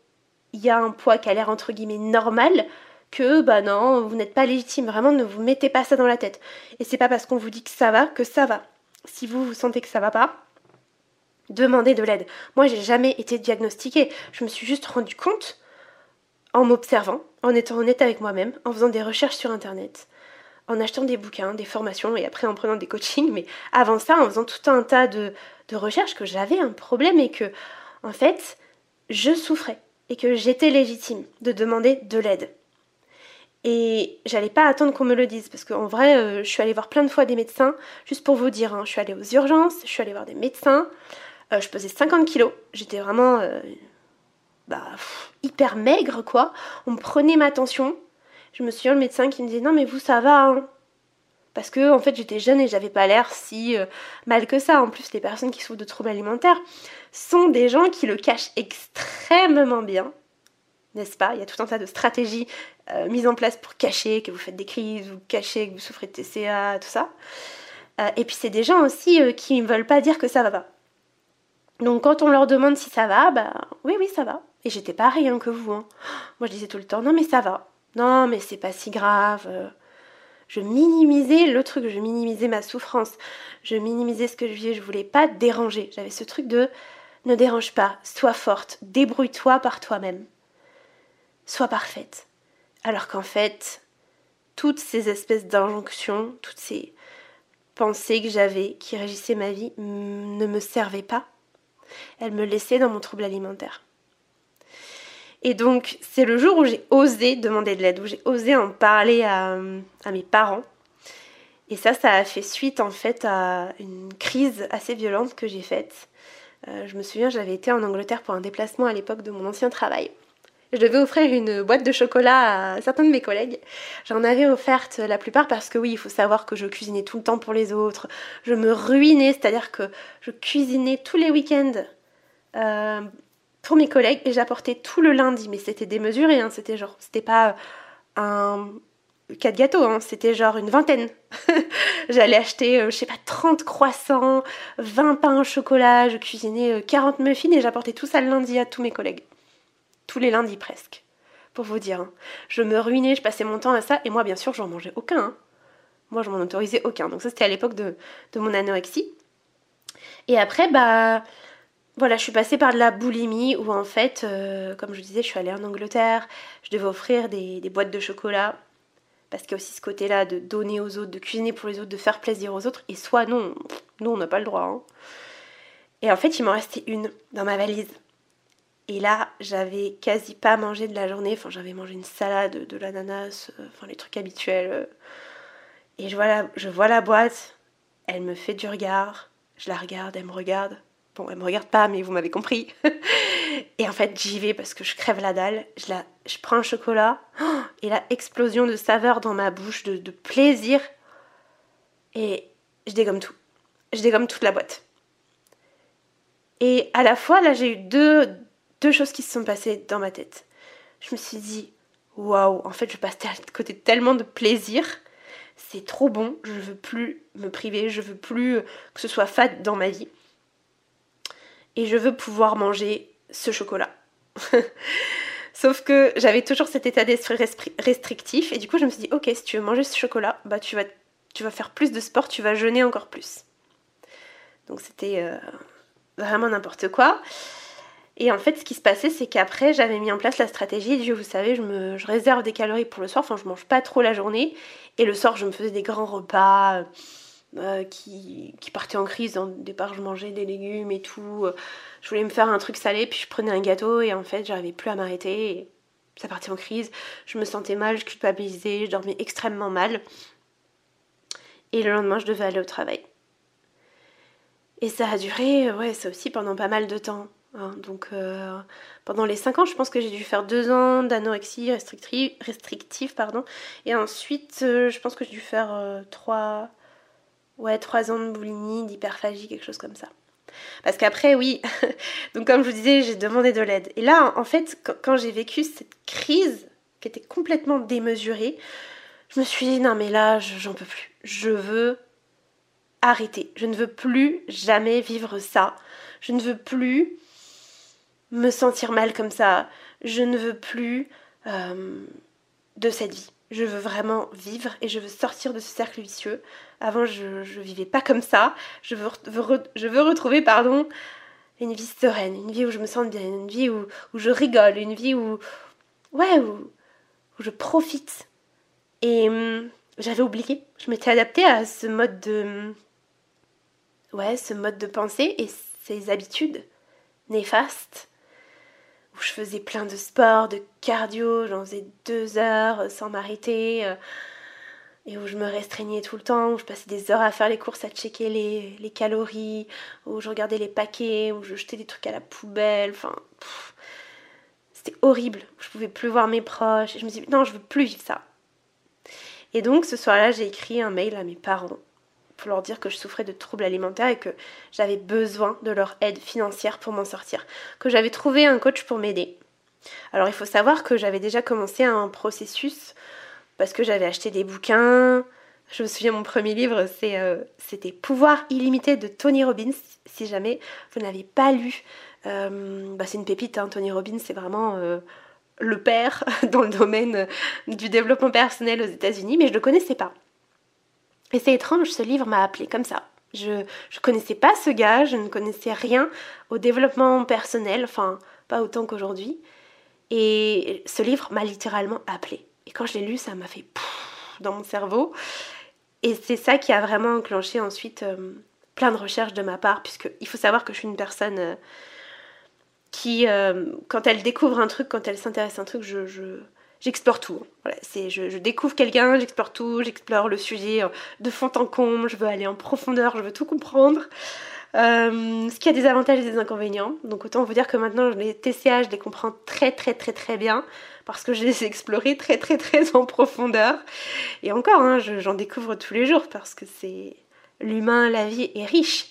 A: il y a un poids qui a l'air entre guillemets normal que bah non, vous n'êtes pas légitime. Vraiment, ne vous mettez pas ça dans la tête. Et c'est pas parce qu'on vous dit que ça va que ça va. Si vous vous sentez que ça va pas, demandez de l'aide. Moi, j'ai jamais été diagnostiquée. Je me suis juste rendu compte en m'observant, en étant honnête avec moi-même, en faisant des recherches sur internet, en achetant des bouquins, des formations et après en prenant des coachings. Mais avant ça, en faisant tout un tas de, de recherche que j'avais un problème et que, en fait, je souffrais et que j'étais légitime de demander de l'aide. Et j'allais pas attendre qu'on me le dise, parce qu'en vrai, euh, je suis allée voir plein de fois des médecins, juste pour vous dire, hein, je suis allée aux urgences, je suis allée voir des médecins, euh, je pesais 50 kilos, j'étais vraiment euh, bah, hyper maigre, quoi. On me prenait ma tension. Je me souviens le médecin qui me disait, non mais vous ça va, hein parce que en fait j'étais jeune et j'avais pas l'air si euh, mal que ça. En plus, les personnes qui souffrent de troubles alimentaires sont des gens qui le cachent extrêmement bien, n'est-ce pas? Il y a tout un tas de stratégies euh, mises en place pour cacher que vous faites des crises, ou cacher que vous souffrez de TCA, tout ça. Euh, et puis c'est des gens aussi qui ne veulent pas dire que ça va pas. Donc quand on leur demande si ça va, bah oui oui ça va. Et j'étais pareil hein, que vous. Hein. Moi je disais tout le temps non mais ça va. Non mais c'est pas si grave je minimisais le truc, je minimisais ma souffrance, je minimisais ce que je vivais, je voulais pas déranger. J'avais ce truc de ne dérange pas, sois forte, débrouille-toi par toi-même, sois parfaite. Alors qu'en fait, toutes ces espèces d'injonctions, toutes ces pensées que j'avais qui régissaient ma vie ne me servaient pas. Elles me laissaient dans mon trouble alimentaire. Et donc, c'est le jour où j'ai osé demander de l'aide, où j'ai osé en parler à, mes parents. Et ça, ça a fait suite en fait à une crise assez violente que j'ai faite. Euh, je me souviens, j'avais été en Angleterre pour un déplacement à l'époque de mon ancien travail. Je devais offrir une boîte de chocolat à certains de mes collègues. J'en avais offerte la plupart parce que oui, il faut savoir que je cuisinais tout le temps pour les autres. Je me ruinais, c'est-à-dire que je cuisinais tous les week-ends euh, pour mes collègues et j'apportais tout le lundi, mais c'était démesuré, hein, c'était genre, c'était pas un quatre gâteaux, hein, c'était genre une vingtaine. [LAUGHS] J'allais acheter, euh, je sais pas, 30 croissants, 20 pains au chocolat, je cuisinais 40 euh, muffins et j'apportais tout ça le lundi à tous mes collègues. Tous les lundis presque, pour vous dire. Hein. Je me ruinais, je passais mon temps à ça et moi bien sûr j'en mangeais aucun. Hein. Moi je m'en autorisais aucun. Donc ça c'était à l'époque de, de mon anorexie. Et après, bah, voilà, je suis passée par de la boulimie où en fait, euh, comme je disais, je suis allée en Angleterre, je devais offrir des, boîtes de chocolat parce qu'il y a aussi ce côté-là de donner aux autres, de cuisiner pour les autres, de faire plaisir aux autres, et soit non, nous on n'a pas le droit. Hein. Et en fait, il m'en restait une dans ma valise. Et là, j'avais quasi pas mangé de la journée, enfin j'avais mangé une salade, de l'ananas, euh, enfin les trucs habituels. Euh. Et je vois, la, je vois la boîte, elle me fait du regard, je la regarde, elle me regarde, Bon, elle me regarde pas, mais vous m'avez compris. [LAUGHS] et en fait, j'y vais parce que je crève la dalle. Je, prends un chocolat [GASPS] et la explosion de saveur dans ma bouche, de, plaisir. Et je dégomme tout. Je dégomme toute la boîte. Et à la fois, là, j'ai eu deux, choses qui se sont passées dans ma tête. Je me suis dit, waouh, en fait, je passe à côté tellement de plaisir. C'est trop bon, je veux plus me priver, je veux plus que ce soit fade dans ma vie et je veux pouvoir manger ce chocolat. [LAUGHS] Sauf que j'avais toujours cet état d'esprit restrictif et du coup je me suis dit ok si tu veux manger ce chocolat bah tu vas, tu vas faire plus de sport, tu vas jeûner encore plus. Donc c'était euh, vraiment n'importe quoi. Et en fait ce qui se passait c'est qu'après j'avais mis en place la stratégie Dieu vous savez je, me, je réserve des calories pour le soir, enfin je mange pas trop la journée et le soir je me faisais des grands repas euh, qui, partait en crise. Au départ, je mangeais des légumes et tout. Je voulais me faire un truc salé, puis je prenais un gâteau et en fait, j'arrivais plus à m'arrêter. Ça partait en crise. Je me sentais mal, je culpabilisais, je dormais extrêmement mal. Et le lendemain, je devais aller au travail. Et ça a duré, ouais, ça aussi pendant pas mal de temps. Hein. donc pendant les 5 ans, je pense que j'ai dû faire 2 ans d'anorexie restrictive, restrictive, pardon. Et ensuite, je pense que j'ai dû faire 3, ouais, 3 ans de boulimie, d'hyperphagie, quelque chose comme ça. Parce qu'après, oui, [LAUGHS] donc comme je vous disais, j'ai demandé de l'aide. Et là, en fait, quand j'ai vécu cette crise qui était complètement démesurée, je me suis dit, non mais là, j'en peux plus. Je veux arrêter. Je ne veux plus jamais vivre ça. Je ne veux plus me sentir mal comme ça. Je ne veux plus euh, de cette vie. Je veux vraiment vivre et je veux sortir de ce cercle vicieux. Avant, je ne vivais pas comme ça. Je veux, retrouver, pardon, une vie sereine, une vie où je me sens bien, une vie où, où je rigole, une vie où, ouais, où, où je profite. Et hum, j'avais oublié, je m'étais adaptée à ce mode de, ouais, ce mode de pensée et ces habitudes néfastes où je faisais plein de sport, de cardio, j'en faisais deux heures sans m'arrêter, euh, et où je me restreignais tout le temps, où je passais des heures à faire les courses, à checker les, les calories, où je regardais les paquets, où je jetais des trucs à la poubelle, enfin, c'était horrible, je pouvais plus voir mes proches, et je me suis dit, non, je veux plus vivre ça. Et donc ce soir-là, j'ai écrit un mail à mes parents pour leur dire que je souffrais de troubles alimentaires et que j'avais besoin de leur aide financière pour m'en sortir, que j'avais trouvé un coach pour m'aider. Alors il faut savoir que j'avais déjà commencé un processus parce que j'avais acheté des bouquins. Je me souviens mon premier livre, euh, c'était Pouvoir illimité de Tony Robbins. Si jamais vous n'avez pas lu, euh, bah, c'est une pépite. Hein. Tony Robbins, c'est vraiment euh, le père [LAUGHS] dans le domaine du développement personnel aux États-Unis, mais je ne le connaissais pas. C'est étrange, ce livre m'a appelé comme ça. Je ne connaissais pas ce gars, je ne connaissais rien au développement personnel, enfin pas autant qu'aujourd'hui. Et ce livre m'a littéralement appelé. Et quand je l'ai lu, ça m'a fait dans mon cerveau. Et c'est ça qui a vraiment enclenché ensuite euh, plein de recherches de ma part, puisqu'il faut savoir que je suis une personne euh, qui, euh, quand elle découvre un truc, quand elle s'intéresse à un truc, je, j'explore tout. Voilà, c'est, je, découvre quelqu'un, j'explore tout, j'explore le sujet euh, de fond en comble, je veux aller en profondeur, je veux tout comprendre. Euh, ce qui a des avantages et des inconvénients. Donc autant vous dire que maintenant les TCA, je les comprends très très très très bien parce que je les ai explorés très très très [LAUGHS] en profondeur. Et encore, hein, j'en découvre tous les jours parce que c'est l'humain, la vie est riche.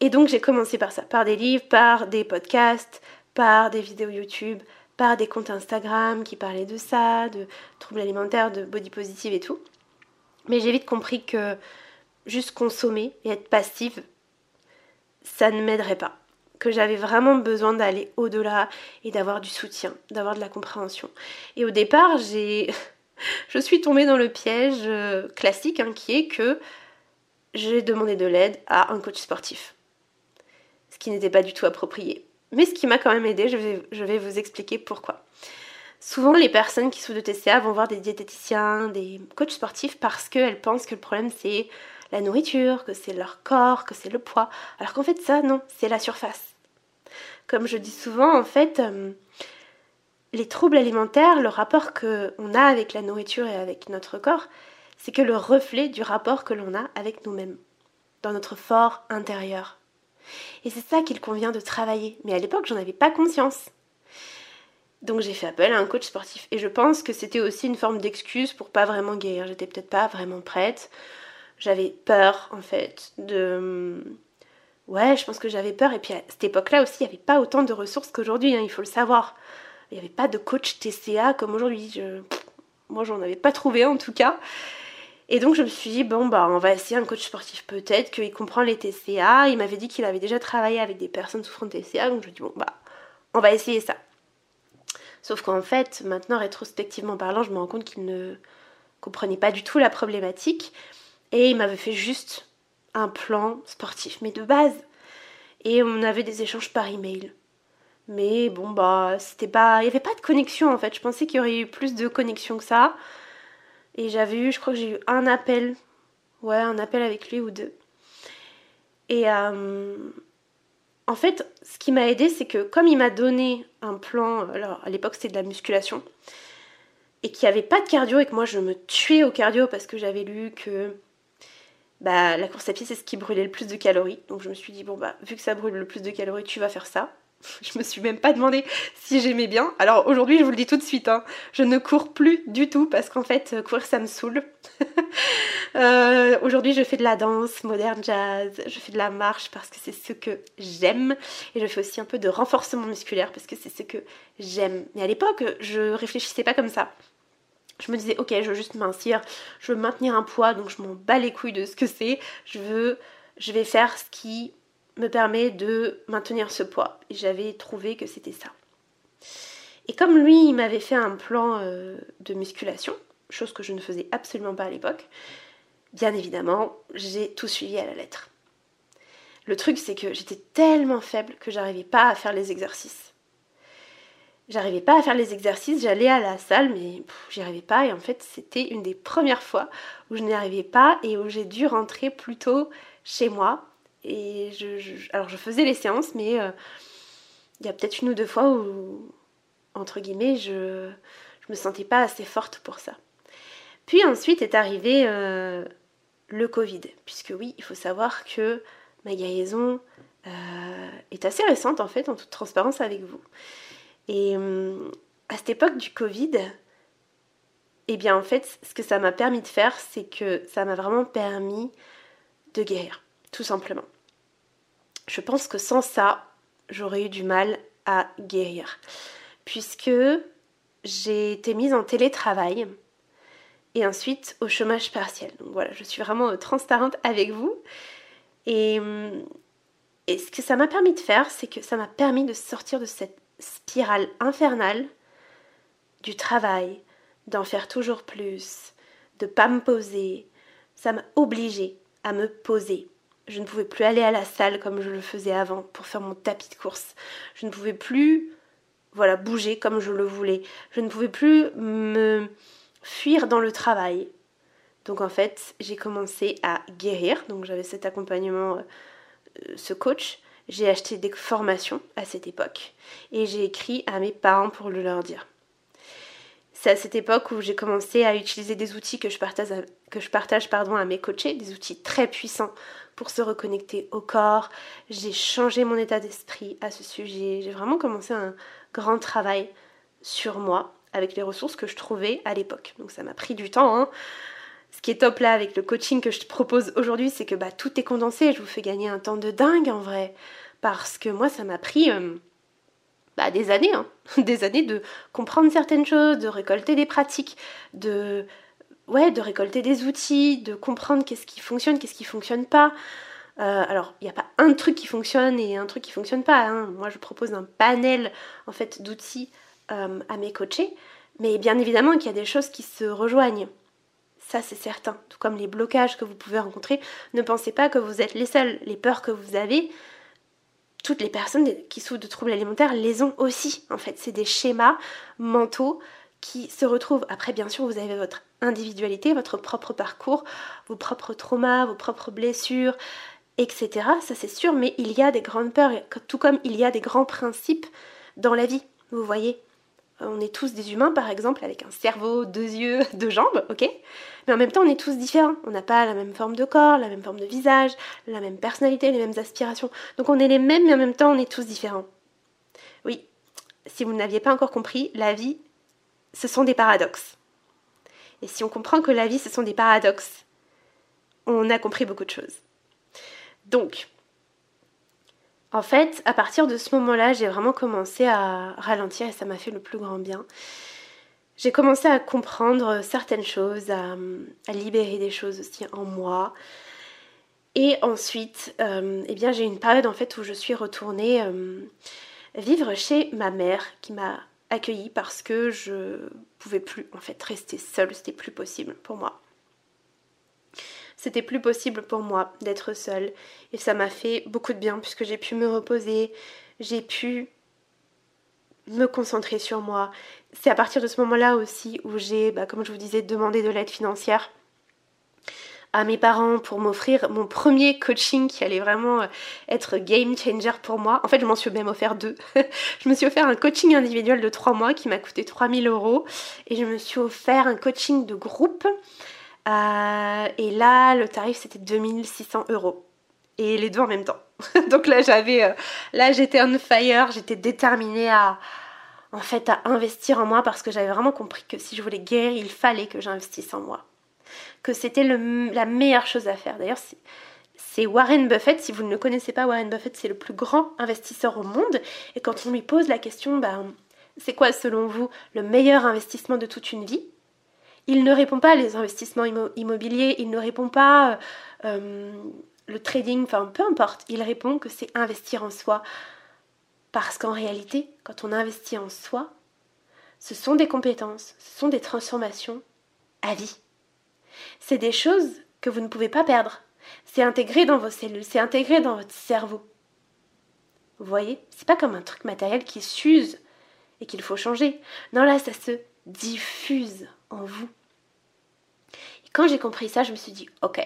A: Et donc j'ai commencé par ça, par des livres, par des podcasts, par des vidéos YouTube, par des comptes Instagram qui parlaient de ça, de troubles alimentaires, de body positive et tout. Mais j'ai vite compris que juste consommer et être passive, ça ne m'aiderait pas. Que j'avais vraiment besoin d'aller au-delà et d'avoir du soutien, d'avoir de la compréhension. Et au départ, j'ai. [LAUGHS] Je suis tombée dans le piège euh, classique hein, qui est que j'ai demandé de l'aide à un coach sportif. Ce qui n'était pas du tout approprié. Mais ce qui m'a quand même aidé, je vais, vous expliquer pourquoi. Souvent, les personnes qui souffrent de TCA vont voir des diététiciens, des coachs sportifs parce qu'elles pensent que le problème c'est la nourriture, que c'est leur corps, que c'est le poids. Alors qu'en fait, ça, non, c'est la surface. Comme je dis souvent, en fait, euh, les troubles alimentaires, le rapport qu'on a avec la nourriture et avec notre corps, c'est que le reflet du rapport que l'on a avec nous-mêmes, dans notre fort intérieur. Et c'est ça qu'il convient de travailler. Mais à l'époque, j'en avais pas conscience. Donc j'ai fait appel à un coach sportif. Et je pense que c'était aussi une forme d'excuse pour pas vraiment guérir. J'étais peut-être pas vraiment prête. J'avais peur, en fait, de. Ouais, je pense que j'avais peur. Et puis à cette époque-là aussi, il n'y avait pas autant de ressources qu'aujourd'hui, hein, il faut le savoir. Il n'y avait pas de coach TCA comme aujourd'hui. Je... Moi, j'en avais pas trouvé en tout cas. Et donc je me suis dit, bon, bah on va essayer un coach sportif peut-être, qu'il comprend les TCA. Il m'avait dit qu'il avait déjà travaillé avec des personnes souffrant de TCA, donc je me dit, bon, bah on va essayer ça. Sauf qu'en fait, maintenant, rétrospectivement parlant, je me rends compte qu'il ne comprenait pas du tout la problématique. Et il m'avait fait juste un plan sportif, mais de base. Et on avait des échanges par email. Mais bon, bah, c'était pas. Il n'y avait pas de connexion en fait. Je pensais qu'il y aurait eu plus de connexion que ça. Et j'avais eu, je crois que j'ai eu un appel. Ouais, un appel avec lui ou deux. Et euh, en fait, ce qui m'a aidé, c'est que comme il m'a donné un plan, alors à l'époque c'était de la musculation, et qu'il n'y avait pas de cardio et que moi je me tuais au cardio parce que j'avais lu que bah, la course à pied, c'est ce qui brûlait le plus de calories. Donc je me suis dit, bon, bah, vu que ça brûle le plus de calories, tu vas faire ça. Je me suis même pas demandé si j'aimais bien. Alors aujourd'hui, je vous le dis tout de suite, hein, je ne cours plus du tout parce qu'en fait, euh, courir ça me saoule. [LAUGHS] Euh, aujourd'hui, je fais de la danse, moderne jazz, je fais de la marche parce que c'est ce que j'aime. Et je fais aussi un peu de renforcement musculaire parce que c'est ce que j'aime. Mais à l'époque, je réfléchissais pas comme ça. Je me disais, ok, je veux juste mincir, je veux maintenir un poids, donc je m'en bats les couilles de ce que c'est. Je veux, je vais faire ce qui me permet de maintenir ce poids. Et j'avais trouvé que c'était ça. Et comme lui, il m'avait fait un plan euh, de musculation, chose que je ne faisais absolument pas à l'époque, bien évidemment, j'ai tout suivi à la lettre. Le truc, c'est que j'étais tellement faible que j'arrivais pas à faire les exercices. J'arrivais pas à faire les exercices, j'allais à la salle, mais j'y arrivais pas. Et en fait, c'était une des premières fois où je n'y arrivais pas et où j'ai dû rentrer plutôt chez moi et alors je faisais les séances, mais euh, il y a peut-être une ou deux fois où, entre guillemets, je, je me sentais pas assez forte pour ça. Puis ensuite est arrivé euh, le Covid, puisque oui, il faut savoir que ma guérison euh, est assez récente en fait, en toute transparence avec vous. Et à cette époque du Covid, eh bien en fait, ce que ça m'a permis de faire, c'est que ça m'a vraiment permis de guérir, tout simplement. Je pense que sans ça, j'aurais eu du mal à guérir. Puisque j'ai été mise en télétravail et ensuite au chômage partiel. Donc voilà, je suis vraiment euh, transparente avec vous. Et, hum, et ce que ça m'a permis de faire, c'est que ça m'a permis de sortir de cette spirale infernale du travail, d'en faire toujours plus, de pas me poser. Ça m'a obligée à me poser. Je ne pouvais plus aller à la salle comme je le faisais avant pour faire mon tapis de course. Je ne pouvais plus voilà, bouger comme je le voulais. Je ne pouvais plus me fuir dans le travail. Donc en fait, j'ai commencé à guérir. Donc j'avais cet accompagnement, euh, ce coach. J'ai acheté des formations à cette époque et j'ai écrit à mes parents pour le leur dire. C'est à cette époque où j'ai commencé à utiliser des outils que je partage, que partage pardon, à mes coachés, des outils très puissants pour se reconnecter au corps. J'ai changé mon état d'esprit à ce sujet. J'ai vraiment commencé un grand travail sur moi avec les ressources que je trouvais à l'époque. Donc ça m'a pris du temps. Hein. Ce qui est top là avec le coaching que je te propose aujourd'hui, c'est que bah, tout est condensé. Je vous fais gagner un temps de dingue en vrai. Parce que moi, ça m'a pris euh, bah, des années. Hein. [LAUGHS] Des années de comprendre certaines choses, de récolter des pratiques, de ouais, de récolter des outils, de comprendre qu'est-ce qui fonctionne, qu'est-ce qui fonctionne pas. Euh, alors, il n'y a pas un truc qui fonctionne et un truc qui fonctionne pas. Hein. Moi, je propose un panel en fait d'outils euh, à mes coachés, mais bien évidemment qu'il y a des choses qui se rejoignent. Ça, c'est certain. Tout comme les blocages que vous pouvez rencontrer, ne pensez pas que vous êtes les seuls. Les peurs que vous avez, toutes les personnes qui souffrent de troubles alimentaires les ont aussi. En fait, c'est des schémas mentaux qui se retrouvent. Après, bien sûr, vous avez votre individualité, votre propre parcours, vos propres traumas, vos propres blessures, etc. Ça c'est sûr, mais il y a des grandes peurs, tout comme il y a des grands principes dans la vie. Vous voyez, on est tous des humains, par exemple, avec un cerveau, deux yeux, [LAUGHS] deux jambes, ok? Mais en même temps, on est tous différents. On n'a pas la même forme de corps, la même forme de visage, la même personnalité, les mêmes aspirations. Donc on est les mêmes, mais en même temps, on est tous différents. Oui, si vous n'aviez pas encore compris, la vie, ce sont des paradoxes. Et si on comprend que la vie, ce sont des paradoxes, on a compris beaucoup de choses. Donc, en fait, à partir de ce moment-là, j'ai vraiment commencé à ralentir et ça m'a fait le plus grand bien. J'ai commencé à comprendre certaines choses, à, libérer des choses aussi en moi. Et ensuite, euh, eh bien, j'ai une période en fait où je suis retournée euh, vivre chez ma mère qui m'a accueillie parce que je pouvais plus en fait rester seule, c'était plus possible pour moi. C'était plus possible pour moi d'être seule et ça m'a fait beaucoup de bien puisque j'ai pu me reposer, j'ai pu me concentrer sur moi. C'est à partir de ce moment-là aussi où j'ai, bah, comme je vous disais, demandé de l'aide financière à mes parents pour m'offrir mon premier coaching qui allait vraiment euh, être game changer pour moi. En fait, je m'en suis même offert deux. [LAUGHS] je me suis offert un coaching individuel de trois mois qui m'a coûté 3000 euros et je me suis offert un coaching de groupe Euh, et là, le tarif c'était 2600 euros. Et les deux en même temps. [LAUGHS] Donc là, j'avais, euh, là, j'étais on fire, j'étais déterminée à, en fait, à investir en moi parce que j'avais vraiment compris que si je voulais guérir, il fallait que j'investisse en moi. Que c'était la meilleure chose à faire. D'ailleurs, c'est Warren Buffett. Si vous ne le connaissez pas, Warren Buffett, c'est le plus grand investisseur au monde. Et quand on lui pose la question, ben, c'est quoi selon vous le meilleur investissement de toute une vie? Il ne répond pas les investissements immobiliers, il ne répond pas euh, euh, le trading, enfin peu importe. Il répond que c'est investir en soi. Parce qu'en réalité, quand on investit en soi, ce sont des compétences, ce sont des transformations à vie. C'est des choses que vous ne pouvez pas perdre. C'est intégré dans vos cellules, c'est intégré dans votre cerveau. Vous voyez C'est pas comme un truc matériel qui s'use et qu'il faut changer. Non, là, ça se diffuse en vous. Quand j'ai compris ça, je me suis dit, ok,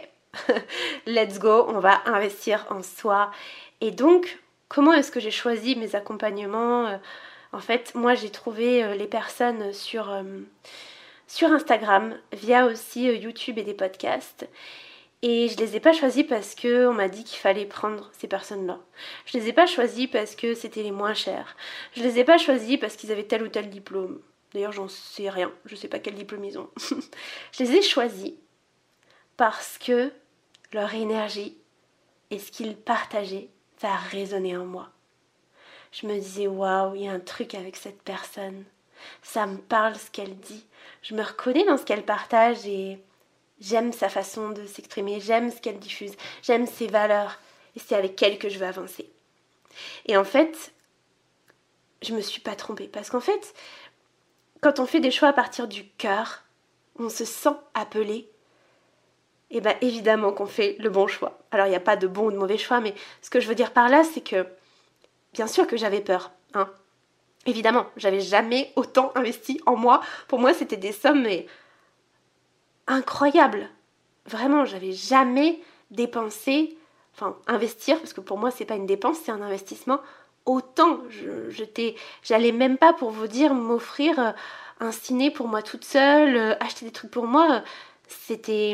A: [LAUGHS] let's go, on va investir en soi. Et donc, comment est-ce que j'ai choisi mes accompagnements euh, En fait, moi, j'ai trouvé euh, les personnes sur, euh, sur Instagram, via aussi YouTube et des podcasts. Et je les ai pas choisis parce que on m'a dit qu'il fallait prendre ces personnes-là. Je les ai pas choisis parce que c'était les moins chers. Je les ai pas choisis parce qu'ils avaient tel ou tel diplôme. D'ailleurs, j'en sais rien. Je sais pas quel diplôme ils ont. [LAUGHS] je les ai choisis parce que leur énergie et ce qu'ils partageaient, ça a résonné en moi. Je me disais waouh, il y a un truc avec cette personne. Ça me parle ce qu'elle dit. Je me reconnais dans ce qu'elle partage et J'aime sa façon de s'exprimer, j'aime ce qu'elle diffuse, j'aime ses valeurs, et c'est avec elle que je veux avancer. Et en fait, je me suis pas trompée, parce qu'en fait, quand on fait des choix à partir du cœur, on se sent appelé, et bien évidemment qu'on fait le bon choix. Alors il n'y a pas de bon ou de mauvais choix, mais ce que je veux dire par là, c'est que bien sûr que j'avais peur, hein. Évidemment, j'avais jamais autant investi en moi. Pour moi, c'était des sommes mais incroyable. Vraiment, j'avais jamais dépensé, enfin investir, parce que pour moi c'est pas une dépense, c'est un investissement. Autant, j'allais même pas pour vous dire m'offrir euh, un ciné pour moi toute seule, euh, acheter des trucs pour moi. C'était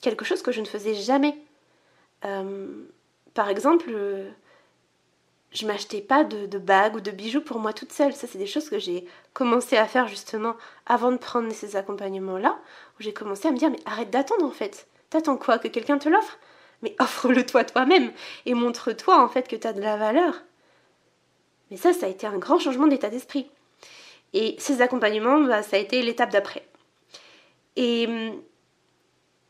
A: quelque chose que je ne faisais jamais. Euh, par exemple, je m'achetais pas de, bagues ou de bijoux pour moi toute seule. Ça, c'est des choses que j'ai commencé à faire justement avant de prendre ces accompagnements-là, où j'ai commencé à me dire, mais arrête d'attendre en fait. T'attends quoi? Que quelqu'un te l'offre? Mais offre-le toi toi-même et montre-toi en fait que tu as de la valeur. Mais ça, ça a été un grand changement d'état d'esprit. Et ces accompagnements, bah, ça a été l'étape d'après. Et hum,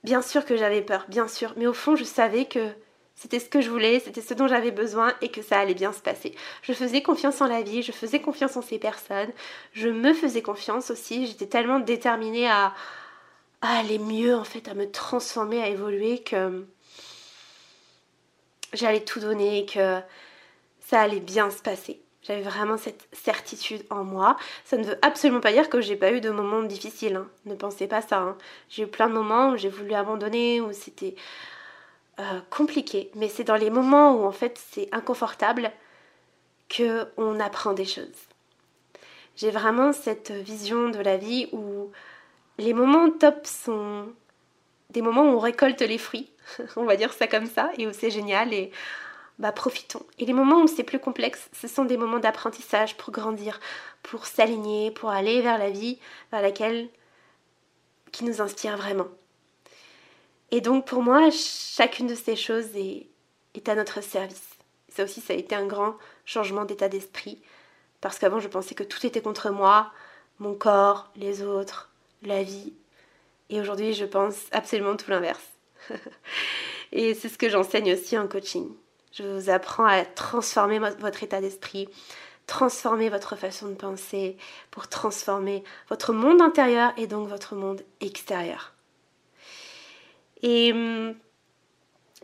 A: bien sûr que j'avais peur, bien sûr, mais au fond, je savais que c'était ce que je voulais, c'était ce dont j'avais besoin et que ça allait bien se passer. Je faisais confiance en la vie, je faisais confiance en ces personnes, je me faisais confiance aussi, j'étais tellement déterminée à, aller mieux en fait, à me transformer, à évoluer que j'allais tout donner, que ça allait bien se passer. J'avais vraiment cette certitude en moi. Ça ne veut absolument pas dire que j'ai pas eu de moments difficiles. Hein. Ne pensez pas ça. Hein. J'ai eu plein de moments où j'ai voulu abandonner, où c'était euh, compliqué, mais c'est dans les moments où en fait c'est inconfortable que on apprend des choses. J'ai vraiment cette vision de la vie où les moments top sont des moments où on récolte les fruits, [LAUGHS] on va dire ça comme ça, et où c'est génial et bah profitons. Et les moments où c'est plus complexe, ce sont des moments d'apprentissage pour grandir, pour s'aligner, pour aller vers la vie vers laquelle qui nous inspire vraiment. Et donc pour moi, chacune de ces choses est, à notre service. Ça aussi, ça a été un grand changement d'état d'esprit. Parce qu'avant, je pensais que tout était contre moi, mon corps, les autres, la vie. Et aujourd'hui, je pense absolument tout l'inverse. [LAUGHS] et c'est ce que j'enseigne aussi en coaching. Je vous apprends à transformer votre état d'esprit, transformer votre façon de penser pour transformer votre monde intérieur et donc votre monde extérieur. Et,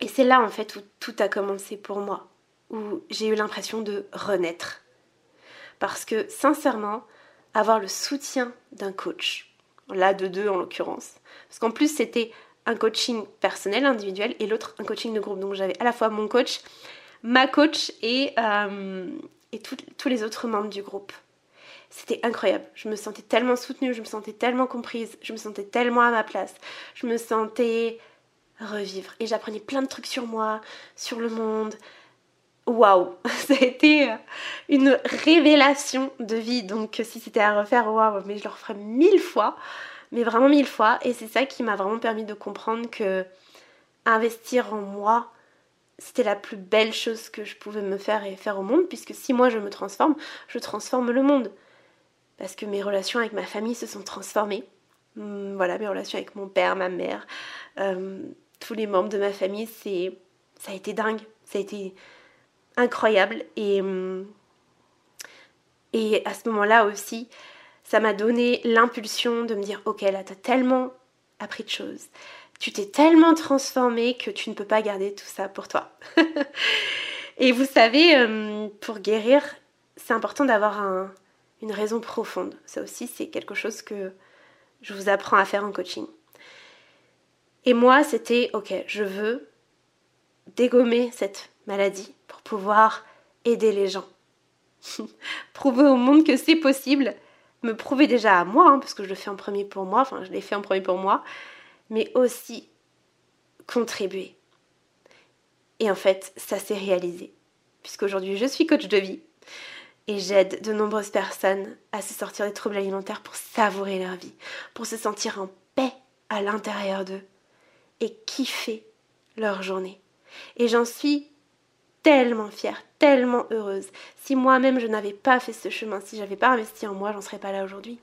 A: et c'est là en fait où tout a commencé pour moi, où j'ai eu l'impression de renaître. Parce que sincèrement, avoir le soutien d'un coach, là de deux en l'occurrence, parce qu'en plus c'était un coaching personnel, individuel, et l'autre un coaching de groupe. Donc j'avais à la fois mon coach, ma coach et, euh, et tous les autres membres du groupe. c'était incroyable. Je me sentais tellement soutenue, je me sentais tellement comprise, je me sentais tellement à ma place. Je me sentais revivre. Et j'apprenais plein de trucs sur moi, sur le monde. Waouh [LAUGHS] Ça a été euh, une révélation de vie. Donc si c'était à refaire, waouh, mais je le referais mille fois. Mais vraiment mille fois. Et c'est ça qui m'a vraiment permis de comprendre que investir en moi, c'était la plus belle chose que je pouvais me faire et faire au monde, puisque si moi je me transforme, je transforme le monde parce que mes relations avec ma famille se sont transformées. Hmm, voilà, mes relations avec mon père, ma mère, euh, tous les membres de ma famille, c'est, ça a été dingue, ça a été incroyable. Et, et à ce moment-là aussi, ça m'a donné l'impulsion de me dire, ok, là, t'as tellement appris de choses, tu t'es tellement transformée que tu ne peux pas garder tout ça pour toi. [LAUGHS] et vous savez, euh, pour guérir, c'est important d'avoir un, une raison profonde. Ça aussi, c'est quelque chose que je vous apprends à faire en coaching. Et moi, c'était, ok, je veux dégommer cette maladie pour pouvoir aider les gens. [LAUGHS] Prouver au monde que c'est possible. Me prouver déjà à moi, hein, parce que je le fais en premier pour moi, enfin je l'ai fait en premier pour moi, mais aussi contribuer. Et en fait, ça s'est réalisé. Puisqu'aujourd'hui, je suis coach de vie et j'aide de nombreuses personnes à se sortir des troubles alimentaires pour savourer leur vie, pour se sentir en paix à l'intérieur d'eux et kiffer leur journée. Et j'en suis tellement fière, tellement heureuse. Si moi-même je n'avais pas fait ce chemin, si j'avais pas investi en moi, j'en serais pas là aujourd'hui.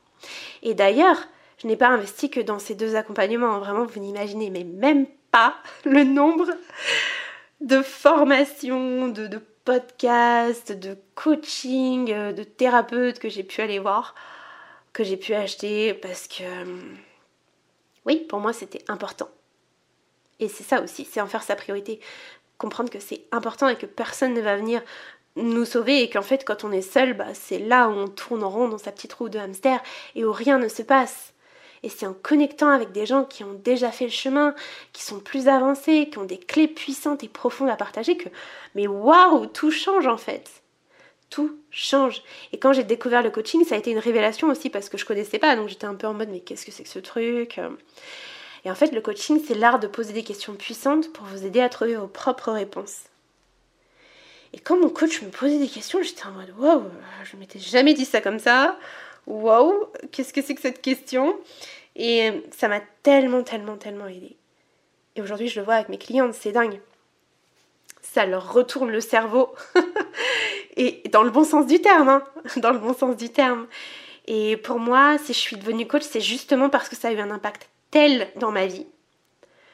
A: Et d'ailleurs, je n'ai pas investi que dans ces deux accompagnements. Vraiment, vous n'imaginez mais même pas le nombre de formations, de, de podcasts, de coaching, euh, de thérapeutes que j'ai pu aller voir, que j'ai pu acheter parce que oui, pour moi c'était important. Et c'est ça aussi, c'est en faire sa priorité. Comprendre que c'est important et que personne ne va venir nous sauver et qu'en fait quand on est seul, bah, c'est là où on tourne en rond dans sa petite roue de hamster et où rien ne se passe. Et c'est en connectant avec des gens qui ont déjà fait le chemin, qui sont plus avancés, qui ont des clés puissantes et profondes à partager que, mais waouh, tout change en fait. Tout change. Et quand j'ai découvert le coaching, ça a été une révélation aussi parce que je connaissais pas, donc j'étais un peu en mode mais qu'est-ce que c'est que ce truc? Et en fait, le coaching, c'est l'art de poser des questions puissantes pour vous aider à trouver vos propres réponses. Et quand mon coach me posait des questions, j'étais en mode waouh, je m'étais jamais dit ça comme ça waouh, qu'est-ce que c'est que cette question? Et ça m'a tellement, tellement, tellement aidé. Et aujourd'hui, je le vois avec mes clientes, c'est dingue. Ça leur retourne le cerveau. [LAUGHS] et dans le bon sens du terme, hein dans le bon sens du terme. Et pour moi, si je suis devenue coach, c'est justement parce que ça a eu un impact tel dans ma vie.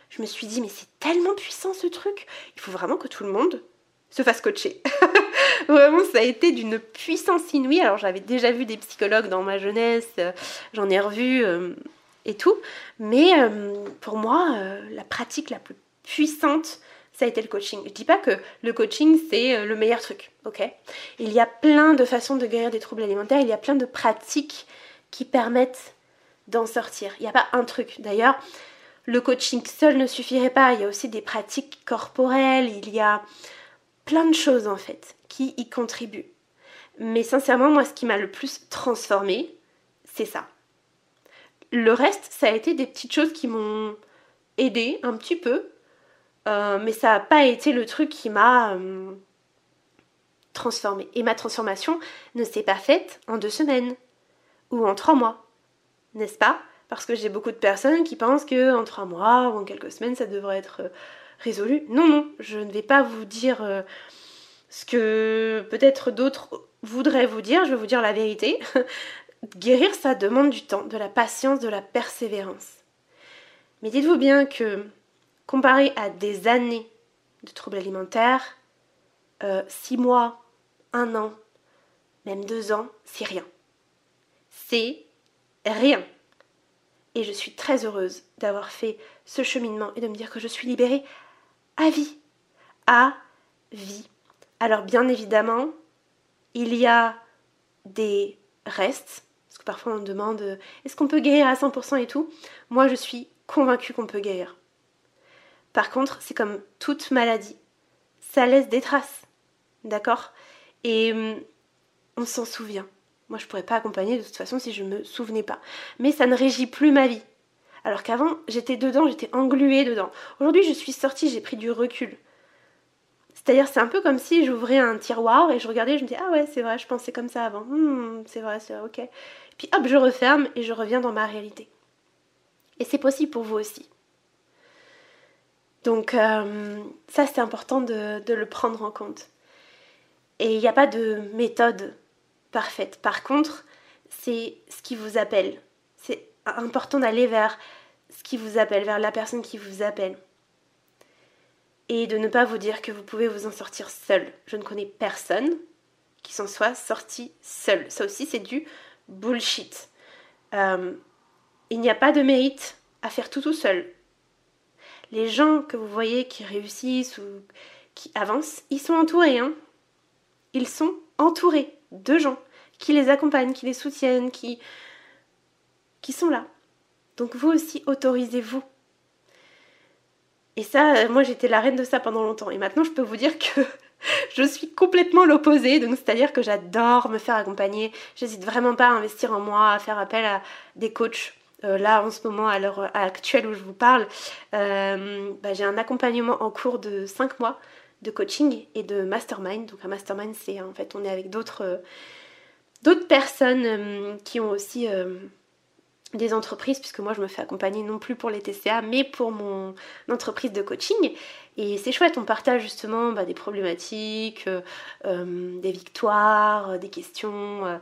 A: Je me suis dit, mais c'est tellement puissant ce truc. Il faut vraiment que tout le monde se fasse coacher. [LAUGHS] Vraiment, ça a été d'une puissance inouïe. Alors, j'avais déjà vu des psychologues dans ma jeunesse, euh, j'en ai revu euh, et tout. Mais euh, pour moi, la pratique la plus puissante, ça a été le coaching. Je dis pas que le coaching c'est le meilleur truc, ok? Il y a plein de façons de guérir des troubles alimentaires, il y a plein de pratiques qui permettent d'en sortir. Il n'y a pas un truc. D'ailleurs, le coaching seul ne suffirait pas. Il y a aussi des pratiques corporelles, il y a plein de choses en fait qui y contribuent. Mais sincèrement, moi, ce qui m'a le plus transformé, c'est ça. Le reste, ça a été des petites choses qui m'ont aidé un petit peu, euh, mais ça n'a pas été le truc qui m'a euh, transformé. Et ma transformation ne s'est pas faite en deux semaines ou en trois mois, n'est-ce pas? Parce que j'ai beaucoup de personnes qui pensent que en trois mois ou en quelques semaines, ça devrait être euh, résolu. Non, non, je ne vais pas vous dire euh, ce que peut-être d'autres voudraient vous dire, je vais vous dire la vérité. [LAUGHS] Guérir, ça demande du temps, de la patience, de la persévérance. Mais dites-vous bien que comparé à des années de troubles alimentaires, euh, six mois, un an, même deux ans, c'est rien. C'est rien. Et je suis très heureuse d'avoir fait ce cheminement et de me dire que je suis libérée à vie. À vie. Alors bien évidemment, il y a des restes, parce que parfois on me demande est-ce qu'on peut guérir à 100% et tout. Moi je suis convaincue qu'on peut guérir. Par contre, c'est comme toute maladie, ça laisse des traces, d'accord? Et hum, on s'en souvient. Moi, je pourrais pas accompagner de toute façon si je me souvenais pas. Mais ça ne régit plus ma vie. Alors qu'avant, j'étais dedans, j'étais engluée dedans. Aujourd'hui, je suis sortie, j'ai pris du recul. C'est-à-dire, c'est un peu comme si j'ouvrais un tiroir et je regardais, je me dis ah ouais, c'est vrai, je pensais comme ça avant. Hmm, c'est vrai, c'est vrai, ok. Puis hop, je referme et je reviens dans ma réalité. Et c'est possible pour vous aussi. Donc euh, ça, c'est important de, de, le prendre en compte. Et il n'y a pas de méthode parfaite. Par contre, c'est ce qui vous appelle. C'est important d'aller vers ce qui vous appelle, vers la personne qui vous appelle. Et de ne pas vous dire que vous pouvez vous en sortir seul. Je ne connais personne qui s'en soit sorti seul. Ça aussi, c'est du bullshit. Euh, il n'y a pas de mérite à faire tout tout seul. Les gens que vous voyez qui réussissent ou qui avancent, ils sont entourés. Hein. Ils sont entourés de gens qui les accompagnent, qui les soutiennent, qui, qui sont là. Donc vous aussi, autorisez-vous. Et ça, euh, moi j'étais la reine de ça pendant longtemps. Et maintenant, je peux vous dire que [LAUGHS] je suis complètement l'opposé. Donc c'est-à-dire que j'adore me faire accompagner. J'hésite vraiment pas à investir en moi, à faire appel à des coachs. Euh, là, en ce moment, à l'heure actuelle où je vous parle, euh, bah, j'ai un accompagnement en cours de 5 mois de coaching et de mastermind. Donc un mastermind, c'est en fait, on est avec d'autres d'autres personnes qui ont aussi des entreprises, puisque moi je me fais accompagner non plus pour les TCA, mais pour mon entreprise de coaching. Et c'est chouette, on partage justement bah, des problématiques, euh, euh, des victoires, euh, des questions,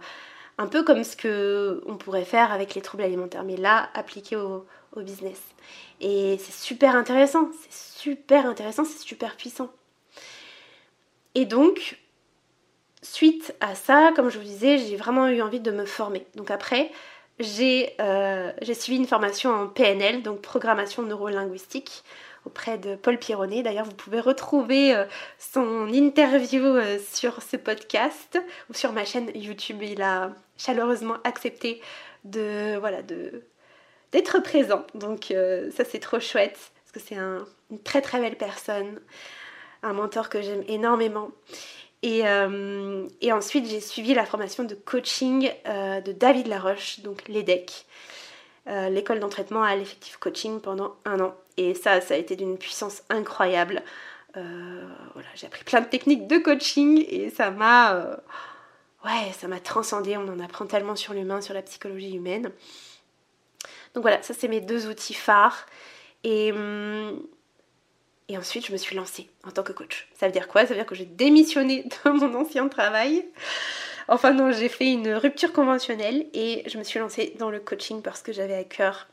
A: un peu comme ce que on pourrait faire avec les troubles alimentaires, mais là appliqué au, au business. Et c'est super intéressant, c'est super intéressant, c'est super puissant. Et donc, suite à ça, comme je vous disais, j'ai vraiment eu envie de me former. Donc après, euh, j'ai suivi une formation en PNL, donc programmation neurolinguistique, auprès de Paul Pironnet. D'ailleurs, vous pouvez retrouver euh, son interview euh, sur ce podcast ou sur ma chaîne YouTube. Il a chaleureusement accepté de voilà d'être présent. Donc ça c'est trop chouette parce que c'est un, une très très belle personne, un mentor que j'aime énormément. Euh, et, ensuite, j'ai suivi la formation de coaching euh, de David Laroche, donc l'EDEC, euh, l'école d'entraînement à l'effectif coaching pendant un an. Et ça, ça a été d'une puissance incroyable. voilà, j'ai appris plein de techniques de coaching et ça m'a, ouais, ça m'a transcendé. On en apprend tellement sur l'humain, sur la psychologie humaine. Donc voilà, ça c'est mes deux outils phares. Et, hum, et ensuite, je me suis lancée en tant que coach. Ça veut dire quoi? Ça veut dire que j'ai démissionné [LAUGHS] de mon ancien travail. Enfin non, j'ai fait une rupture conventionnelle et je me suis lancée dans le coaching parce que j'avais à cœur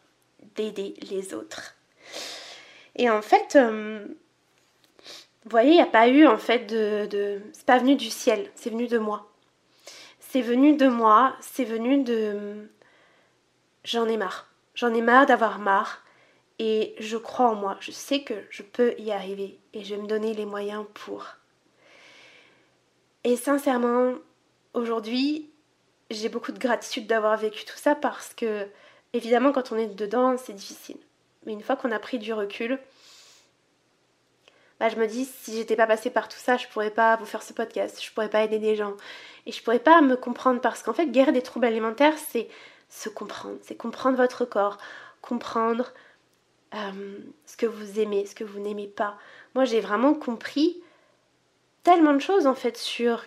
A: d'aider les autres. Et en fait, euh, vous voyez, il n'y a pas eu en fait de... de... C'est pas venu du ciel, c'est venu de moi. C'est venu de moi, c'est venu de... J'en ai marre. J'en ai marre d'avoir marre et je crois en moi, je sais que je peux y arriver et je vais me donner les moyens pour. Et sincèrement, aujourd'hui, j'ai beaucoup de gratitude d'avoir vécu tout ça parce que, évidemment, quand on est dedans, c'est difficile. Mais une fois qu'on a pris du recul, bah, je me dis, si j'étais pas passée par tout ça, je pourrais pas vous faire ce podcast, je pourrais pas aider des gens. Et je pourrais pas me comprendre parce qu'en fait, guérir des troubles alimentaires, c'est se comprendre, c'est comprendre votre corps, comprendre euh, ce que vous aimez, ce que vous n'aimez pas. Moi, j'ai vraiment compris tellement de choses en fait sur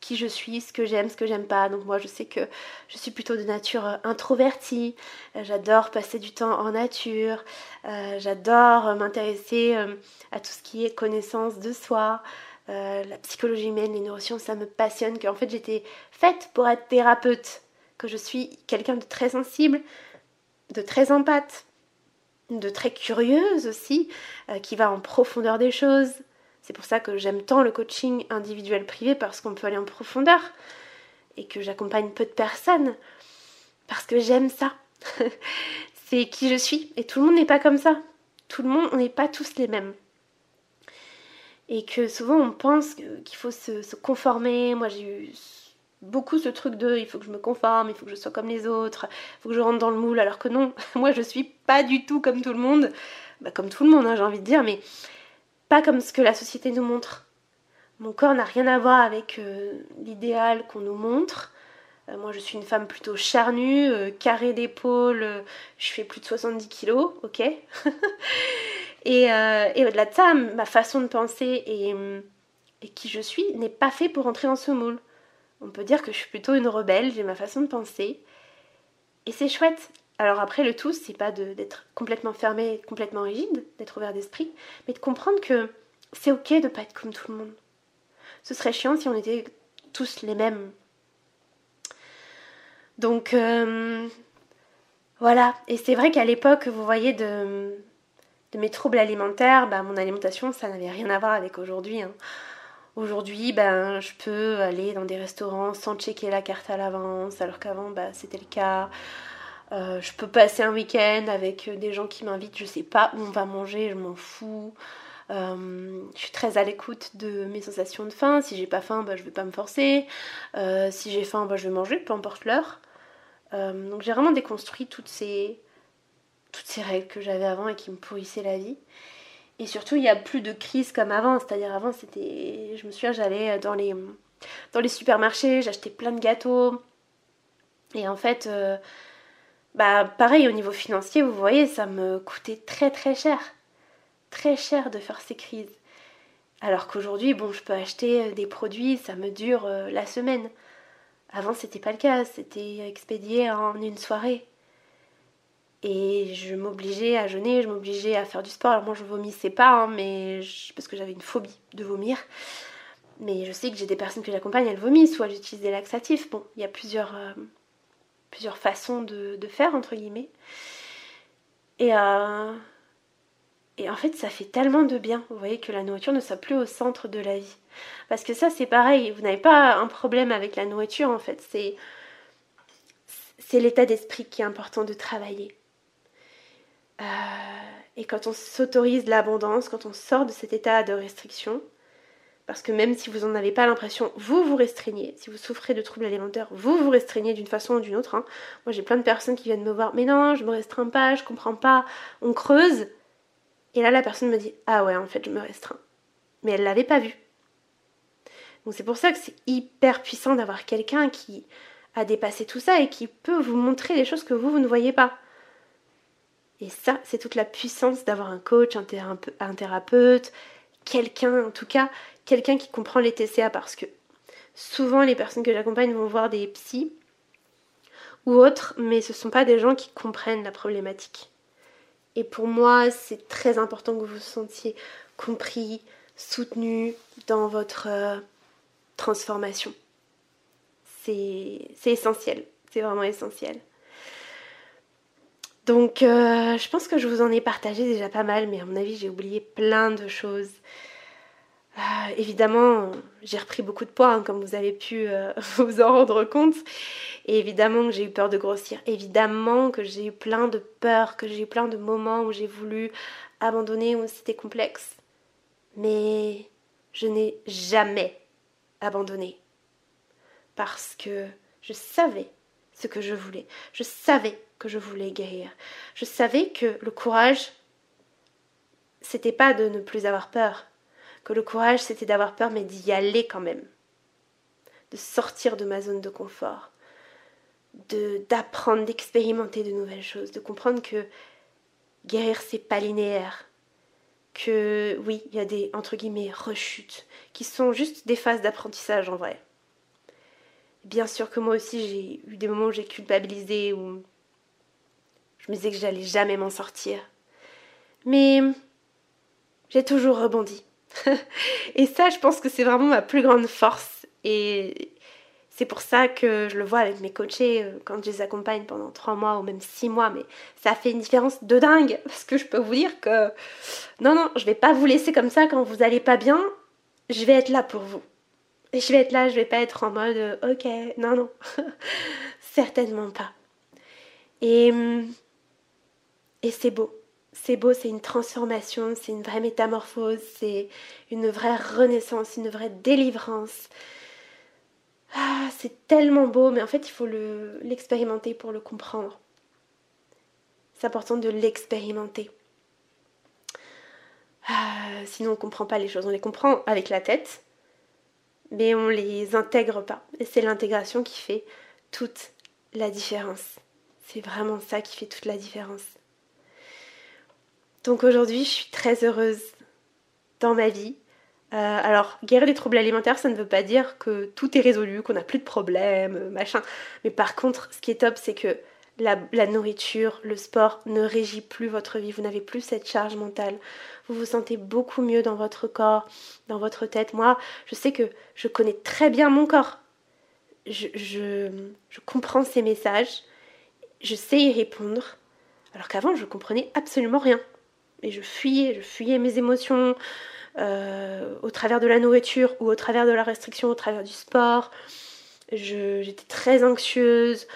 A: qui je suis, ce que j'aime, ce que j'aime pas. Donc moi je sais que je suis plutôt de nature euh, introvertie, euh, j'adore passer du temps en nature, j'adore m'intéresser à tout ce qui est connaissance de soi, la psychologie humaine, les neurosciences, ça me passionne, qu'en fait j'étais faite pour être thérapeute, que je suis quelqu'un de très sensible, de très empathe, de très curieuse aussi, euh, qui va en profondeur des choses. C'est pour ça que j'aime tant le coaching individuel privé parce qu'on peut aller en profondeur et que j'accompagne peu de personnes parce que j'aime ça. [LAUGHS] c'est qui je suis et tout le monde n'est pas comme ça. Tout le monde, on n'est pas tous les mêmes. Et que souvent on pense qu'il faut se, se conformer. Moi j'ai eu beaucoup ce truc de il faut que je me conforme, il faut que je sois comme les autres, il faut que je rentre dans le moule, alors que non, [LAUGHS] moi je suis pas du tout comme tout le monde, bah, comme tout le monde hein, j'ai envie de dire, mais pas comme ce que la société nous montre. Mon corps n'a rien à voir avec euh, l'idéal qu'on nous montre. Euh, moi, je suis une femme plutôt charnue, euh, carrée d'épaule, je fais plus de 70 kilos, ok [LAUGHS] Et, et au-delà de ça, ma façon de penser et, et qui je suis n'est pas fait pour entrer dans ce moule. On peut dire que je suis plutôt une rebelle, j'ai ma façon de penser. Et c'est chouette. Alors après, le tout, c'est pas d'être complètement fermé, complètement rigide, d'être ouvert d'esprit, mais de comprendre que c'est ok de pas être comme tout le monde. Ce serait chiant si on était tous les mêmes. Donc euh, voilà, et c'est vrai qu'à l'époque, vous voyez, de, de mes troubles alimentaires, bah, mon alimentation, ça n'avait rien à voir avec aujourd'hui. Hein. Aujourd'hui, ben, je peux aller dans des restaurants sans checker la carte à l'avance, alors qu'avant, bah, c'était le cas. Euh, je peux passer un week-end avec euh, des gens qui m'invitent, je sais pas où on va manger, je m'en fous. Euh, je suis très à l'écoute de mes sensations de faim. Si j'ai pas faim, bah, je vais pas me forcer. si j'ai faim, bah, je vais manger, peu importe l'heure. donc j'ai vraiment déconstruit toutes ces, toutes ces règles que j'avais avant et qui me pourrissaient la vie. Et surtout, il n'y a plus de crise comme avant. C'est-à-dire avant, c'était, je me souviens, j'allais dans les, dans les supermarchés, j'achetais plein de gâteaux. Et en fait, bah pareil au niveau financier, vous voyez, ça me coûtait très très cher. Très cher de faire ces crises. Alors qu'aujourd'hui, bon, je peux acheter euh, des produits, ça me dure euh, la semaine. Avant, c'était pas le cas, c'était expédié en une soirée. Et je m'obligeais à jeûner, je m'obligeais à faire du sport. Alors moi, je vomissais pas, hein, mais parce que j'avais une phobie de vomir. Mais je sais que j'ai des personnes que j'accompagne, elles vomissent, soit j'utilise des laxatifs. Bon, il y a plusieurs, euh, plusieurs façons de, faire, entre guillemets. Et, euh, et en fait, ça fait tellement de bien, vous voyez, que la nourriture ne soit plus au centre de la vie. Parce que ça, c'est pareil, vous n'avez pas un problème avec la nourriture, en fait. C'est l'état d'esprit qui est important de travailler. Euh, et quand on s'autorise l'abondance, quand on sort de cet état de restriction, parce que même si vous n'en avez pas l'impression, vous vous restreignez. Si vous souffrez de troubles alimentaires, vous vous restreignez d'une façon ou d'une autre. Hein. Moi j'ai plein de personnes qui viennent me voir, mais non, je me restreins pas, je comprends pas. On creuse. Et là la personne me dit, ah ouais, en fait je me restreins. Mais elle l'avait pas vu. Donc c'est pour ça que c'est hyper puissant d'avoir quelqu'un qui a dépassé tout ça et qui peut vous montrer des choses que vous, vous ne voyez pas. Et ça, c'est toute la puissance d'avoir un coach, un, thérapeute, quelqu'un en tout cas quelqu'un qui comprend les TCA parce que souvent les personnes que j'accompagne vont voir des psys ou autres, mais ce ne sont pas des gens qui comprennent la problématique. Et pour moi, c'est très important que vous vous sentiez compris, soutenu dans votre euh, transformation. C'est essentiel, c'est vraiment essentiel. Donc, euh, je pense que je vous en ai partagé déjà pas mal, mais à mon avis, j'ai oublié plein de choses. Ah, évidemment, j'ai repris beaucoup de poids, hein, comme vous avez pu euh, [LAUGHS] vous en rendre compte. Évidemment que j'ai eu peur de grossir. Évidemment que j'ai eu plein de peurs, que j'ai eu plein de moments où j'ai voulu abandonner, où c'était complexe. Mais je n'ai jamais abandonné. Parce que je savais ce que je voulais. Je savais que je voulais guérir. Je savais que le courage, c'était pas de ne plus avoir peur, que le courage c'était d'avoir peur mais d'y aller quand même, de sortir de ma zone de confort, de d'apprendre, d'expérimenter de nouvelles choses, de comprendre que guérir c'est pas linéaire, que oui, il y a des entre guillemets rechutes qui sont juste des phases d'apprentissage en vrai. Bien sûr que moi aussi j'ai eu des moments où j'ai culpabilisé où je me disais que j'allais jamais m'en sortir. Mais j'ai toujours rebondi. [LAUGHS] et ça, je pense que c'est vraiment ma plus grande force. Et c'est pour ça que je le vois avec mes coachés euh, quand je les accompagne pendant trois mois ou même six mois. Mais ça fait une différence de dingue. [LAUGHS] Parce que je peux vous dire que non, non, je vais pas vous laisser comme ça quand vous allez pas bien. Je vais être là pour vous. Je vais être là, je vais pas être en mode euh, ok, non, non. [LAUGHS] Certainement pas. Et, et c'est beau c'est beau, c'est une transformation, c'est une vraie métamorphose, c'est une vraie renaissance, une vraie délivrance. Ah, c'est tellement beau, mais en fait, il faut l'expérimenter pour le comprendre. C'est important de l'expérimenter. Ah, sinon, on ne comprend pas les choses. On les comprend avec la tête, mais on les intègre pas. Et c'est l'intégration qui fait toute la différence. C'est vraiment ça qui fait toute la différence. Donc aujourd'hui, je suis très heureuse dans ma vie. Euh, alors, guérir les troubles alimentaires, ça ne veut pas dire que tout est résolu, qu'on n'a plus de problèmes, machin. Mais par contre, ce qui est top, c'est que la, nourriture, le sport ne régit plus votre vie. Vous n'avez plus cette charge mentale. Vous vous sentez beaucoup mieux dans votre corps, dans votre tête. Moi, je sais que je connais très bien mon corps. Je, comprends ces messages. Je sais y répondre. Alors qu'avant, je comprenais absolument rien et je fuyais, je fuyais mes émotions euh, au travers de la nourriture ou au travers de la restriction, au travers du sport. J'étais très anxieuse.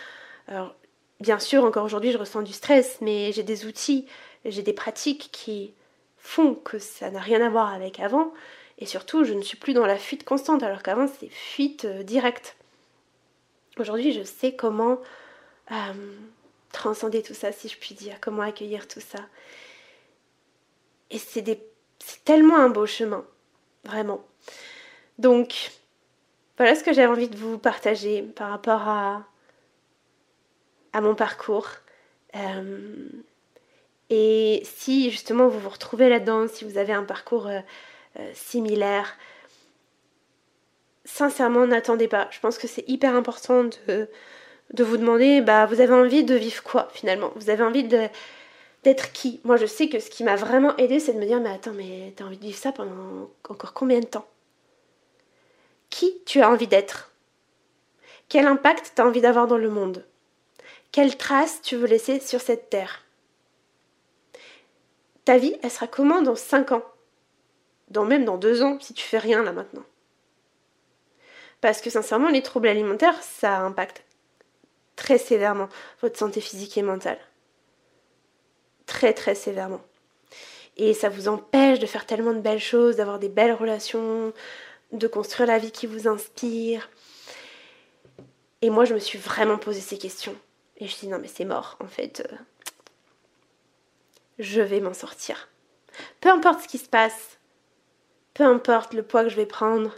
A: Bien sûr, encore aujourd'hui, je ressens du stress, mais j'ai des outils, j'ai des pratiques qui font que ça n'a rien à voir avec avant. Et surtout, je ne suis plus dans la fuite constante, alors qu'avant, c'était fuite euh, directe. Aujourd'hui, je sais comment euh, transcender tout ça, si je puis dire, comment accueillir tout ça. Et c'est tellement un beau chemin, vraiment. Donc, voilà ce que j'avais envie de vous partager par rapport à, à mon parcours. Euh, et si justement vous vous retrouvez là-dedans, si vous avez un parcours euh, euh, similaire, sincèrement, n'attendez pas. Je pense que c'est hyper important de, vous demander, bah, vous avez envie de vivre quoi finalement? Vous avez envie d'être qui? Moi, je sais que ce qui m'a vraiment aidé, c'est de me dire, mais attends, mais t'as envie de vivre ça pendant encore combien de temps? Qui tu as envie d'être? Quel impact tu as envie d'avoir dans le monde? Quelle trace tu veux laisser sur cette terre? Ta vie, elle sera comment dans 5 ans? Dans, Même dans 2 ans, si tu fais rien là maintenant Parce que sincèrement, les troubles alimentaires, ça impacte très sévèrement votre santé physique et mentale très très sévèrement. Et ça vous empêche de faire tellement de belles choses, d'avoir des belles relations, de construire la vie qui vous inspire. Et moi, je me suis vraiment posé ces questions. Et je dit, non, mais c'est mort, en fait. Euh, je vais m'en sortir. Peu importe ce qui se passe, peu importe le poids que je vais prendre,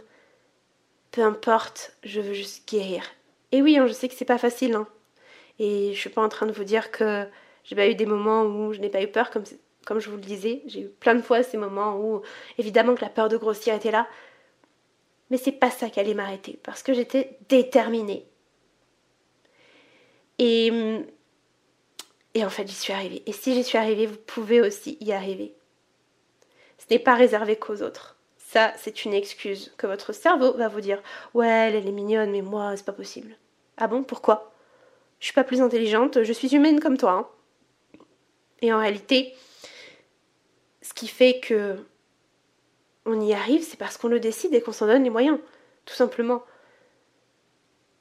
A: peu importe, je veux juste guérir. Et oui, hein, je sais que c'est pas facile. Hein. Et je suis pas en train de vous dire que j'ai pas eu des moments où je n'ai pas eu peur, comme, comme je vous le disais. J'ai eu plein de fois ces moments où, évidemment, que la peur de grossir était là. Mais c'est pas ça qui allait m'arrêter, parce que j'étais déterminée. Et, et en fait, j'y suis arrivée. Et si j'y suis arrivée, vous pouvez aussi y arriver. Ce n'est pas réservé qu'aux autres. Ça, c'est une excuse que votre cerveau va vous dire Ouais, elle, elle est mignonne, mais moi, c'est pas possible. Ah bon, pourquoi? Je suis pas plus intelligente, je suis humaine comme toi. Hein. Et en réalité, ce qui fait que on y arrive, c'est parce qu'on le décide et qu'on s'en donne les moyens, tout simplement.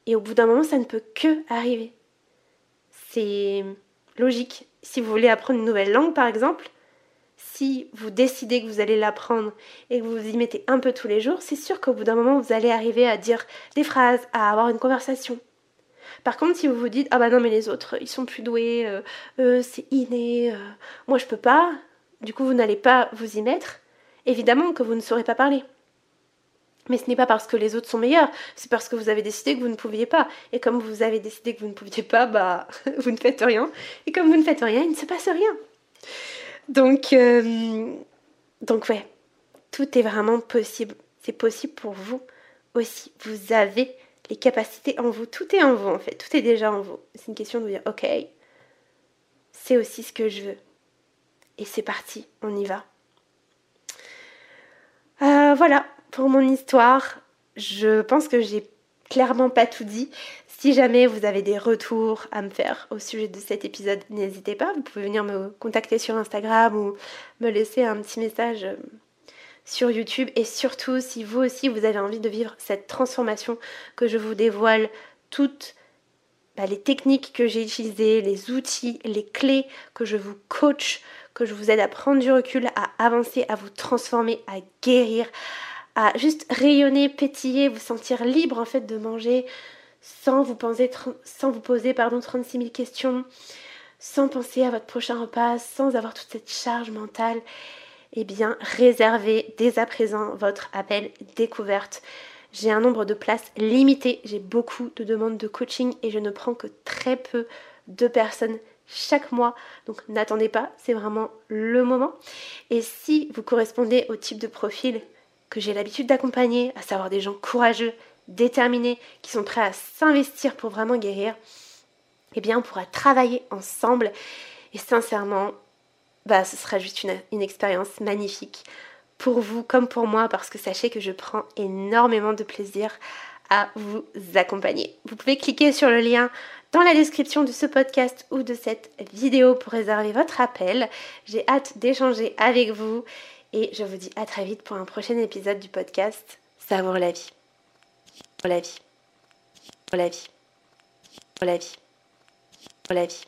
A: Et au bout d'un moment, ça ne peut que arriver. C'est logique. Si vous voulez apprendre une nouvelle langue, par exemple, si vous décidez que vous allez l'apprendre et que vous y mettez un peu tous les jours, c'est sûr qu'au bout d'un moment, vous allez arriver à dire des phrases, à avoir une conversation. Par contre, si vous vous dites ah bah non mais les autres ils sont plus doués, euh, c'est inné, euh, moi je peux pas, du coup vous n'allez pas vous y mettre, évidemment que vous ne saurez pas parler. Mais ce n'est pas parce que les autres sont meilleurs, c'est parce que vous avez décidé que vous ne pouviez pas. Et comme vous avez décidé que vous ne pouviez pas, bah [LAUGHS] vous ne faites rien. Et comme vous ne faites rien, il ne se passe rien. Donc, euh, donc ouais, tout est vraiment possible. C'est possible pour vous aussi. Vous avez les capacités en vous. Tout est en vous en fait, tout est déjà en vous. C'est une question de vous dire, ok, c'est aussi ce que je veux. Et c'est parti, on y va. Euh, voilà pour mon histoire. Je pense que j'ai clairement pas tout dit. Si jamais vous avez des retours à me faire au sujet de cet épisode, n'hésitez pas. Vous pouvez venir me contacter sur Instagram ou me laisser un petit message euh, sur YouTube et surtout si vous aussi vous avez envie de vivre cette transformation que je vous dévoile toutes bah, les techniques que j'ai utilisées, les outils, les clés que je vous coach, que je vous aide à prendre du recul, à avancer, à vous transformer, à guérir, à juste rayonner, pétiller, vous sentir libre en fait de manger sans vous, poser, pardon, 36 000 questions, sans penser à votre prochain repas, sans avoir toute cette charge mentale eh bien, réservez dès à présent votre appel découverte. J'ai un nombre de places limité. J'ai beaucoup de demandes de coaching et je ne prends que très peu de personnes chaque mois. Donc n'attendez pas, c'est vraiment le moment. Et si vous correspondez au type de profil que j'ai l'habitude d'accompagner, à savoir des gens courageux, déterminés, qui sont prêts à s'investir pour vraiment guérir, eh bien on pourra travailler ensemble. Et sincèrement, bah, ce sera juste une, une expérience magnifique pour vous comme pour moi parce que sachez que je prends énormément de plaisir à vous accompagner. Vous pouvez cliquer sur le lien dans la description de ce podcast ou de cette vidéo pour réserver votre appel. J'ai hâte d'échanger avec vous et je vous dis à très vite pour un prochain épisode du podcast Savoir la vie. Pour la vie. Pour la vie. Pour la vie. Pour la vie.